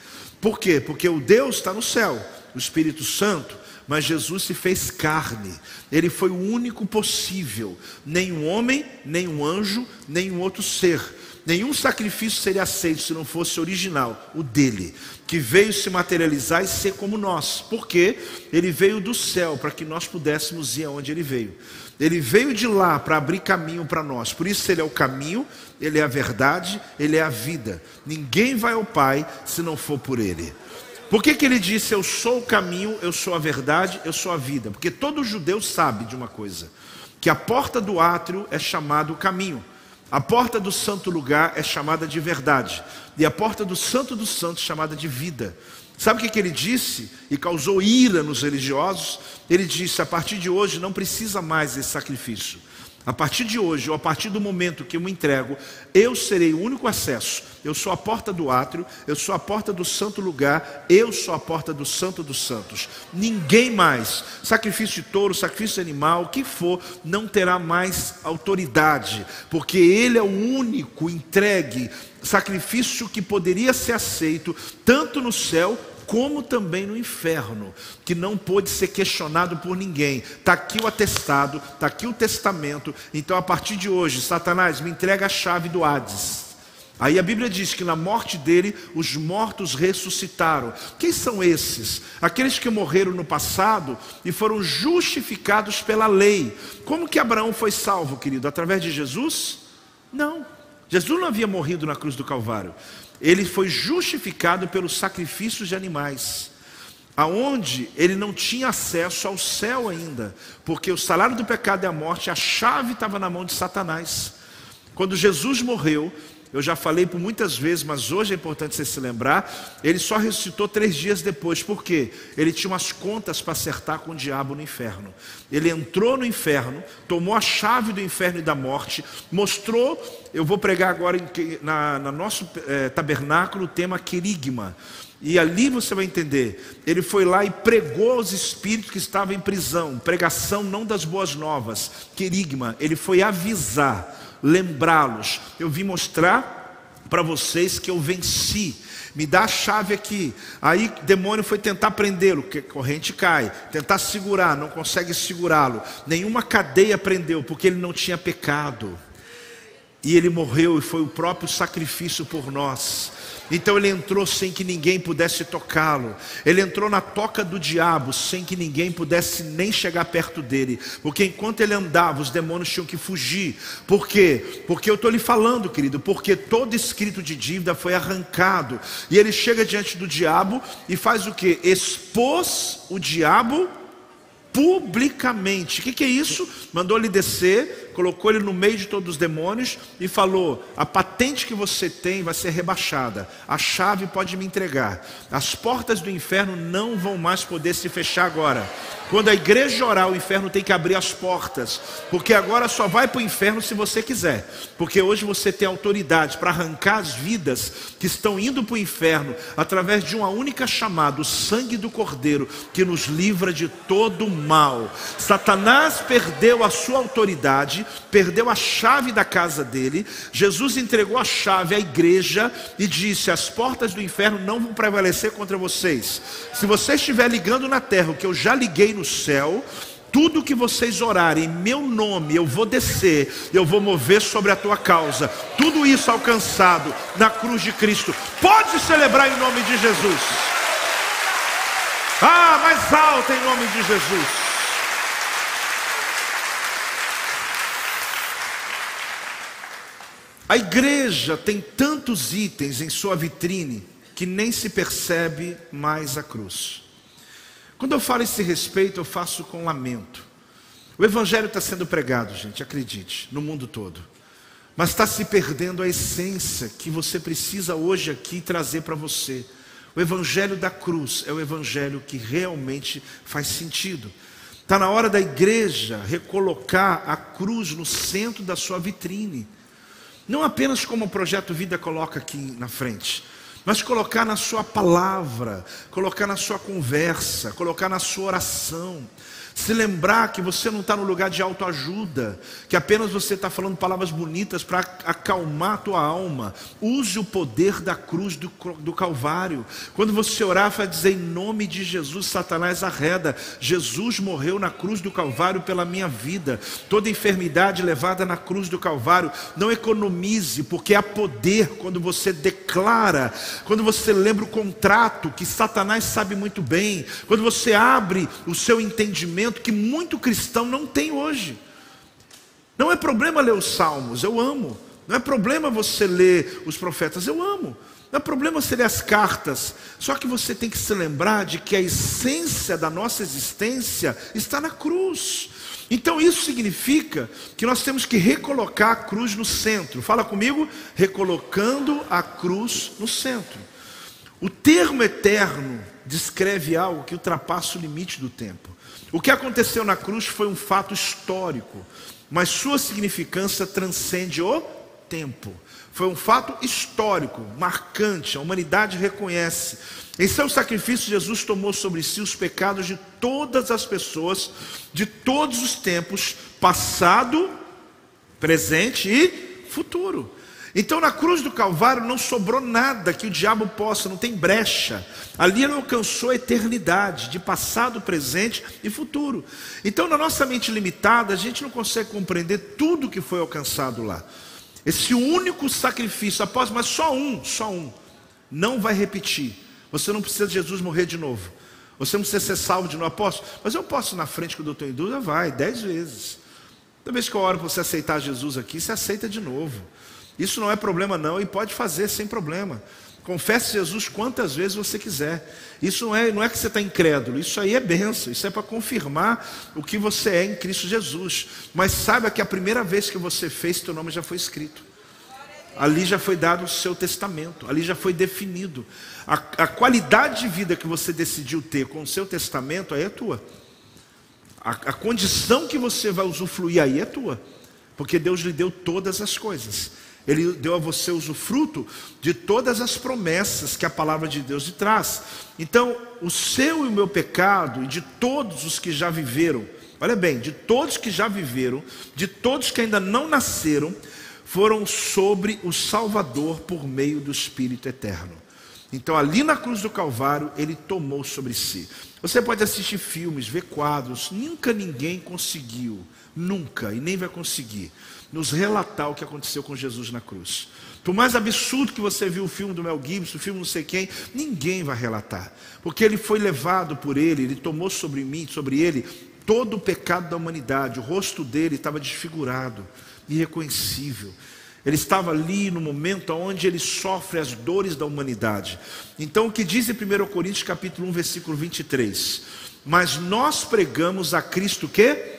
Por quê? Porque o Deus está no céu, o Espírito Santo mas Jesus se fez carne, ele foi o único possível, nem um homem, nem um anjo, nem um outro ser. Nenhum sacrifício seria aceito se não fosse original, o dele, que veio se materializar e ser como nós, porque ele veio do céu para que nós pudéssemos ir aonde ele veio. Ele veio de lá para abrir caminho para nós, por isso ele é o caminho, ele é a verdade, ele é a vida. Ninguém vai ao Pai se não for por ele. Por que, que ele disse eu sou o caminho, eu sou a verdade, eu sou a vida? Porque todo judeu sabe de uma coisa: que a porta do átrio é chamada o caminho, a porta do santo lugar é chamada de verdade, e a porta do santo dos santos é chamada de vida. Sabe o que, que ele disse e causou ira nos religiosos? Ele disse: a partir de hoje não precisa mais desse sacrifício. A partir de hoje, ou a partir do momento que eu me entrego, eu serei o único acesso. Eu sou a porta do átrio, eu sou a porta do santo lugar, eu sou a porta do santo dos santos. Ninguém mais, sacrifício de touro, sacrifício de animal, o que for, não terá mais autoridade, porque ele é o único entregue sacrifício que poderia ser aceito tanto no céu como também no inferno, que não pôde ser questionado por ninguém. Está aqui o atestado, está aqui o testamento. Então, a partir de hoje, Satanás me entrega a chave do Hades. Aí a Bíblia diz que na morte dele os mortos ressuscitaram. Quem são esses? Aqueles que morreram no passado e foram justificados pela lei. Como que Abraão foi salvo, querido? Através de Jesus? Não. Jesus não havia morrido na cruz do Calvário ele foi justificado pelos sacrifícios de animais, aonde ele não tinha acesso ao céu ainda, porque o salário do pecado é a morte, a chave estava na mão de Satanás. Quando Jesus morreu, eu já falei por muitas vezes, mas hoje é importante você se lembrar. Ele só ressuscitou três dias depois, por quê? Ele tinha umas contas para acertar com o diabo no inferno. Ele entrou no inferno, tomou a chave do inferno e da morte, mostrou. Eu vou pregar agora na, na nosso é, tabernáculo o tema querigma. E ali você vai entender. Ele foi lá e pregou aos espíritos que estavam em prisão. Pregação não das boas novas, querigma. Ele foi avisar lembrá-los. Eu vim mostrar para vocês que eu venci. Me dá a chave aqui. Aí o demônio foi tentar prendê-lo, que corrente cai. Tentar segurar, não consegue segurá-lo. Nenhuma cadeia prendeu, porque ele não tinha pecado. E ele morreu e foi o próprio sacrifício por nós. Então ele entrou sem que ninguém pudesse tocá-lo. Ele entrou na toca do diabo sem que ninguém pudesse nem chegar perto dele. Porque enquanto ele andava, os demônios tinham que fugir. Por quê? Porque eu estou lhe falando, querido, porque todo escrito de dívida foi arrancado. E ele chega diante do diabo e faz o que? Expôs o diabo publicamente. O que, que é isso? Mandou ele descer colocou ele no meio de todos os demônios e falou: a patente que você tem vai ser rebaixada, a chave pode me entregar, as portas do inferno não vão mais poder se fechar agora. Quando a igreja orar, o inferno tem que abrir as portas, porque agora só vai para o inferno se você quiser, porque hoje você tem autoridade para arrancar as vidas que estão indo para o inferno através de uma única chamada, o sangue do Cordeiro, que nos livra de todo mal. Satanás perdeu a sua autoridade, perdeu a chave da casa dele, Jesus entregou a chave à igreja e disse: As portas do inferno não vão prevalecer contra vocês. Se você estiver ligando na terra, o que eu já liguei no céu, tudo que vocês orarem em meu nome, eu vou descer, eu vou mover sobre a tua causa. Tudo isso alcançado na cruz de Cristo. Pode celebrar em nome de Jesus. Ah, mais alto em nome de Jesus. A igreja tem tantos itens em sua vitrine que nem se percebe mais a cruz. Quando eu falo esse respeito, eu faço com lamento. O Evangelho está sendo pregado, gente, acredite, no mundo todo. Mas está se perdendo a essência que você precisa hoje aqui trazer para você. O Evangelho da cruz é o Evangelho que realmente faz sentido. Está na hora da igreja recolocar a cruz no centro da sua vitrine. Não apenas como o projeto Vida coloca aqui na frente, mas colocar na sua palavra, colocar na sua conversa, colocar na sua oração. Se lembrar que você não está no lugar de autoajuda, que apenas você está falando palavras bonitas para acalmar a tua alma. Use o poder da cruz do, do Calvário. Quando você orar, vai dizer em nome de Jesus, Satanás arreda. Jesus morreu na cruz do Calvário pela minha vida. Toda enfermidade levada na cruz do Calvário. Não economize, porque há poder quando você declara, quando você lembra o contrato que Satanás sabe muito bem, quando você abre o seu entendimento que muito cristão não tem hoje. Não é problema ler os salmos, eu amo. Não é problema você ler os profetas, eu amo. Não é problema você ler as cartas. Só que você tem que se lembrar de que a essência da nossa existência está na cruz. Então isso significa que nós temos que recolocar a cruz no centro. Fala comigo, recolocando a cruz no centro. O termo eterno descreve algo que ultrapassa o limite do tempo. O que aconteceu na cruz foi um fato histórico, mas sua significância transcende o tempo. Foi um fato histórico, marcante, a humanidade reconhece. Em seu sacrifício, Jesus tomou sobre si os pecados de todas as pessoas, de todos os tempos, passado, presente e futuro. Então na cruz do Calvário não sobrou nada que o diabo possa, não tem brecha. Ali ele alcançou a eternidade, de passado, presente e futuro. Então na nossa mente limitada, a gente não consegue compreender tudo que foi alcançado lá. Esse único sacrifício, após, mas só um, só um, não vai repetir. Você não precisa de Jesus morrer de novo. Você não precisa ser salvo de novo. Posso? Mas eu posso na frente que o doutor em dúvida? Vai, dez vezes. Toda vez que eu oro para você aceitar Jesus aqui, você aceita de novo. Isso não é problema não e pode fazer sem problema. Confesse Jesus quantas vezes você quiser. Isso não é, não é que você está incrédulo, isso aí é benção, isso é para confirmar o que você é em Cristo Jesus. Mas saiba que a primeira vez que você fez, seu nome já foi escrito. Ali já foi dado o seu testamento, ali já foi definido. A, a qualidade de vida que você decidiu ter com o seu testamento aí é tua. A, a condição que você vai usufruir aí é tua. Porque Deus lhe deu todas as coisas. Ele deu a você usufruto de todas as promessas que a palavra de Deus lhe traz. Então, o seu e o meu pecado, e de todos os que já viveram, olha bem, de todos que já viveram, de todos que ainda não nasceram, foram sobre o Salvador por meio do Espírito Eterno. Então, ali na cruz do Calvário, ele tomou sobre si. Você pode assistir filmes, ver quadros, nunca ninguém conseguiu, nunca, e nem vai conseguir nos relatar o que aconteceu com Jesus na cruz. Por mais absurdo que você viu o filme do Mel Gibson, o filme não sei quem, ninguém vai relatar. Porque ele foi levado por ele, ele tomou sobre mim, sobre ele, todo o pecado da humanidade. O rosto dele estava desfigurado, irreconhecível. Ele estava ali no momento onde ele sofre as dores da humanidade. Então o que diz em 1 Coríntios capítulo 1, versículo 23? Mas nós pregamos a Cristo que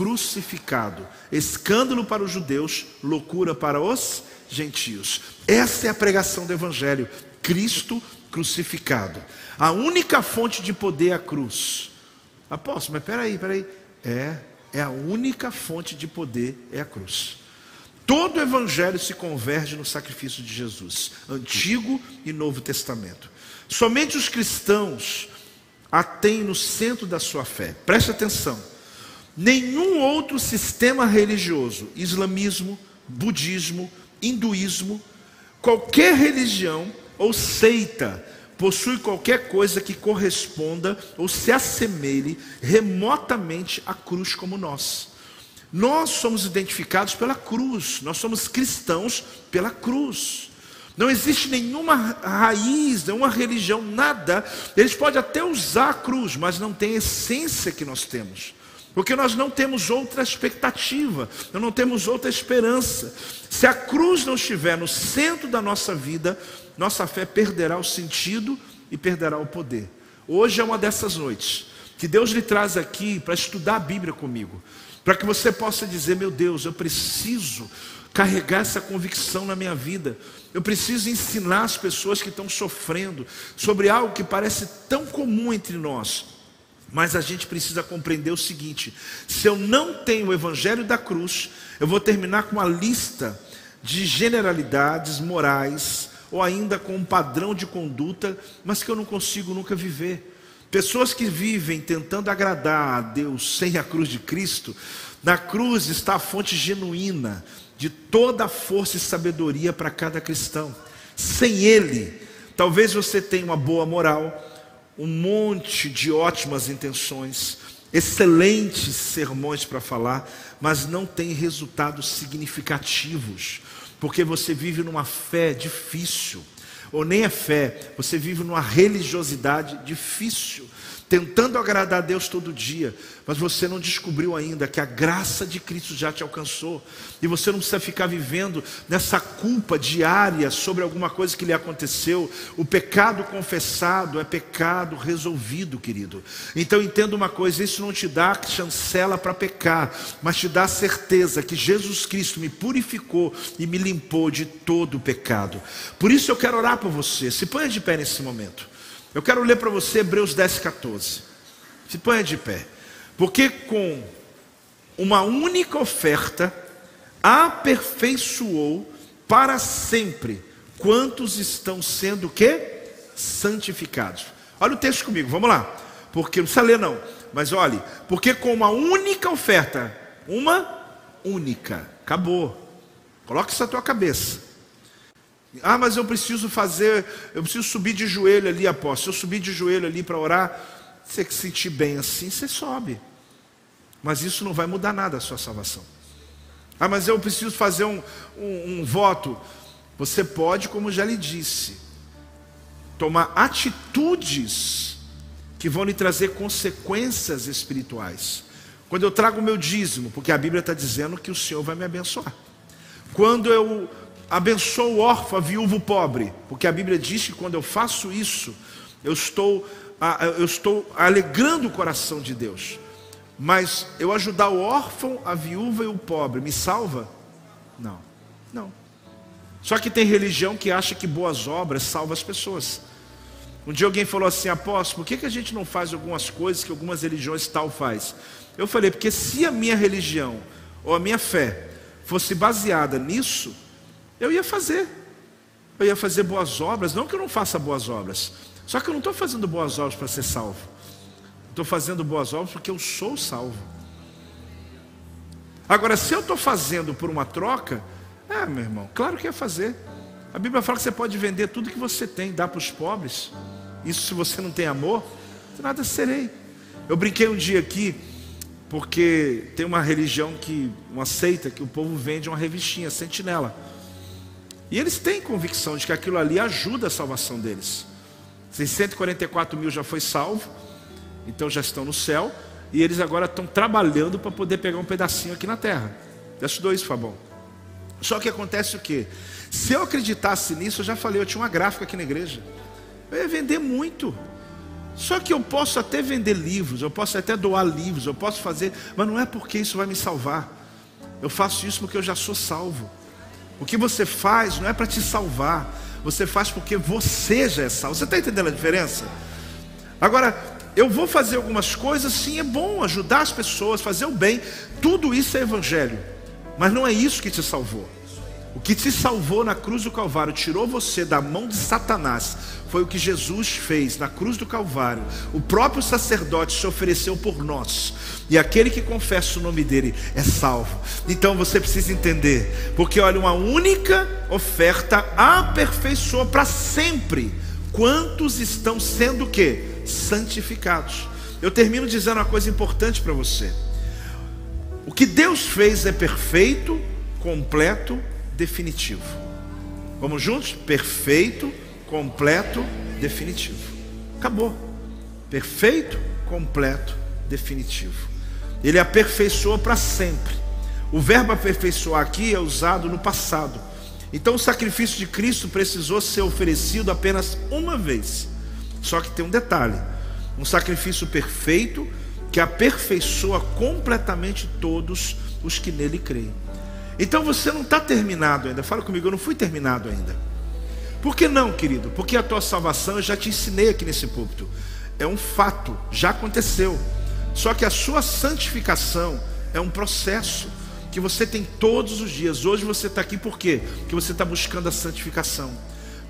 crucificado. Escândalo para os judeus, loucura para os gentios. Essa é a pregação do Evangelho. Cristo crucificado. A única fonte de poder é a cruz. Apóstolo, mas peraí, peraí. É, é a única fonte de poder é a cruz. Todo o Evangelho se converge no sacrifício de Jesus, Antigo e Novo Testamento. Somente os cristãos a têm no centro da sua fé. Preste atenção. Nenhum outro sistema religioso, islamismo, budismo, hinduísmo, qualquer religião ou seita possui qualquer coisa que corresponda ou se assemelhe remotamente à cruz como nós. Nós somos identificados pela cruz, nós somos cristãos pela cruz. Não existe nenhuma raiz, nenhuma religião, nada. Eles podem até usar a cruz, mas não tem a essência que nós temos. Porque nós não temos outra expectativa, nós não temos outra esperança. Se a cruz não estiver no centro da nossa vida, nossa fé perderá o sentido e perderá o poder. Hoje é uma dessas noites que Deus lhe traz aqui para estudar a Bíblia comigo, para que você possa dizer: meu Deus, eu preciso carregar essa convicção na minha vida. Eu preciso ensinar as pessoas que estão sofrendo sobre algo que parece tão comum entre nós. Mas a gente precisa compreender o seguinte: se eu não tenho o evangelho da cruz, eu vou terminar com uma lista de generalidades morais ou ainda com um padrão de conduta, mas que eu não consigo nunca viver. Pessoas que vivem tentando agradar a Deus sem a cruz de Cristo, na cruz está a fonte genuína de toda a força e sabedoria para cada cristão. Sem Ele, talvez você tenha uma boa moral, um monte de ótimas intenções, excelentes sermões para falar, mas não tem resultados significativos, porque você vive numa fé difícil, ou nem é fé, você vive numa religiosidade difícil tentando agradar a Deus todo dia, mas você não descobriu ainda que a graça de Cristo já te alcançou, e você não precisa ficar vivendo nessa culpa diária sobre alguma coisa que lhe aconteceu. O pecado confessado é pecado resolvido, querido. Então entenda uma coisa: isso não te dá chancela para pecar, mas te dá a certeza que Jesus Cristo me purificou e me limpou de todo o pecado. Por isso eu quero orar por você. Se ponha de pé nesse momento. Eu quero ler para você Hebreus 10, 14. Se ponha de pé. Porque com uma única oferta aperfeiçoou para sempre quantos estão sendo que santificados. Olha o texto comigo, vamos lá. Porque não precisa ler não, mas olhe, porque com uma única oferta, uma única, acabou. Coloque isso na tua cabeça. Ah, mas eu preciso fazer, eu preciso subir de joelho ali, apóstolo. Se eu subir de joelho ali para orar, você se sentir bem assim, você sobe. Mas isso não vai mudar nada a sua salvação. Ah, mas eu preciso fazer um, um, um voto. Você pode, como já lhe disse, tomar atitudes que vão lhe trazer consequências espirituais. Quando eu trago o meu dízimo, porque a Bíblia está dizendo que o Senhor vai me abençoar. Quando eu abençoo o órfão, viúvo pobre, porque a Bíblia diz que quando eu faço isso, eu estou, eu estou alegrando o coração de Deus. Mas eu ajudar o órfão, a viúva e o pobre, me salva? Não, não. Só que tem religião que acha que boas obras salvam as pessoas. Um dia alguém falou assim, apóstolo, por que, que a gente não faz algumas coisas que algumas religiões tal faz? Eu falei, porque se a minha religião ou a minha fé fosse baseada nisso, eu ia fazer. Eu ia fazer boas obras, não que eu não faça boas obras. Só que eu não estou fazendo boas obras para ser salvo. Estou fazendo boas obras porque eu sou salvo. Agora, se eu estou fazendo por uma troca, é, meu irmão, claro que ia fazer. A Bíblia fala que você pode vender tudo que você tem, dar para os pobres. Isso se você não tem amor, nada serei. Eu brinquei um dia aqui, porque tem uma religião que, uma seita, que o povo vende uma revistinha, sentinela. E eles têm convicção de que aquilo ali ajuda a salvação deles. 644 mil já foi salvo, então já estão no céu, e eles agora estão trabalhando para poder pegar um pedacinho aqui na terra. Estudou isso, Fabão? Só que acontece o quê? Se eu acreditasse nisso, eu já falei, eu tinha uma gráfica aqui na igreja. Eu ia vender muito. Só que eu posso até vender livros, eu posso até doar livros, eu posso fazer, mas não é porque isso vai me salvar. Eu faço isso porque eu já sou salvo. O que você faz não é para te salvar, você faz porque você já é salvo. Você está entendendo a diferença? Agora, eu vou fazer algumas coisas, sim, é bom ajudar as pessoas, fazer o bem, tudo isso é evangelho, mas não é isso que te salvou. O que te salvou na cruz do Calvário, tirou você da mão de Satanás, foi o que Jesus fez na cruz do Calvário. O próprio sacerdote se ofereceu por nós, e aquele que confessa o nome dele é salvo. Então você precisa entender, porque olha, uma única oferta aperfeiçoa para sempre. Quantos estão sendo quê? Santificados. Eu termino dizendo uma coisa importante para você. O que Deus fez é perfeito, completo definitivo. Vamos juntos? Perfeito, completo, definitivo. Acabou. Perfeito, completo, definitivo. Ele aperfeiçoa para sempre. O verbo aperfeiçoar aqui é usado no passado. Então o sacrifício de Cristo precisou ser oferecido apenas uma vez. Só que tem um detalhe: um sacrifício perfeito que aperfeiçoa completamente todos os que nele creem. Então você não está terminado ainda. Fala comigo, eu não fui terminado ainda. Por que não, querido? Porque a tua salvação eu já te ensinei aqui nesse púlpito. É um fato, já aconteceu. Só que a sua santificação é um processo que você tem todos os dias. Hoje você está aqui por quê? Porque você está buscando a santificação.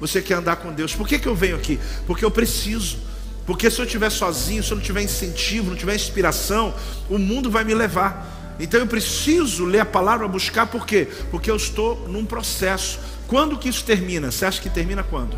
Você quer andar com Deus. Por que, que eu venho aqui? Porque eu preciso. Porque se eu estiver sozinho, se eu não tiver incentivo, não tiver inspiração, o mundo vai me levar. Então eu preciso ler a palavra, buscar, por quê? Porque eu estou num processo. Quando que isso termina? Você acha que termina quando?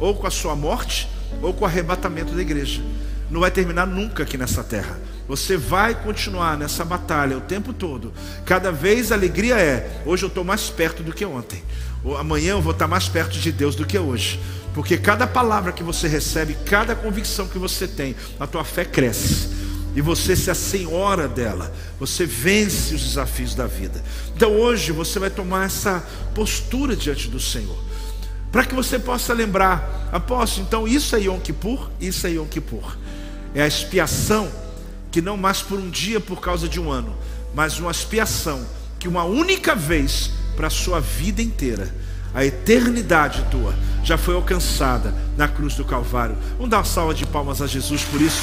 Ou com a sua morte, ou com o arrebatamento da igreja. Não vai terminar nunca aqui nessa terra. Você vai continuar nessa batalha o tempo todo. Cada vez a alegria é: hoje eu estou mais perto do que ontem. Ou amanhã eu vou estar mais perto de Deus do que hoje. Porque cada palavra que você recebe, cada convicção que você tem, a tua fé cresce e você se assenhora dela, você vence os desafios da vida. Então hoje você vai tomar essa postura diante do Senhor, para que você possa lembrar, apóstolo, então isso é Yom Kippur, isso é Yom Kippur, é a expiação que não mais por um dia por causa de um ano, mas uma expiação que uma única vez para a sua vida inteira, a eternidade tua já foi alcançada na cruz do Calvário. Vamos dar uma salva de palmas a Jesus por isso.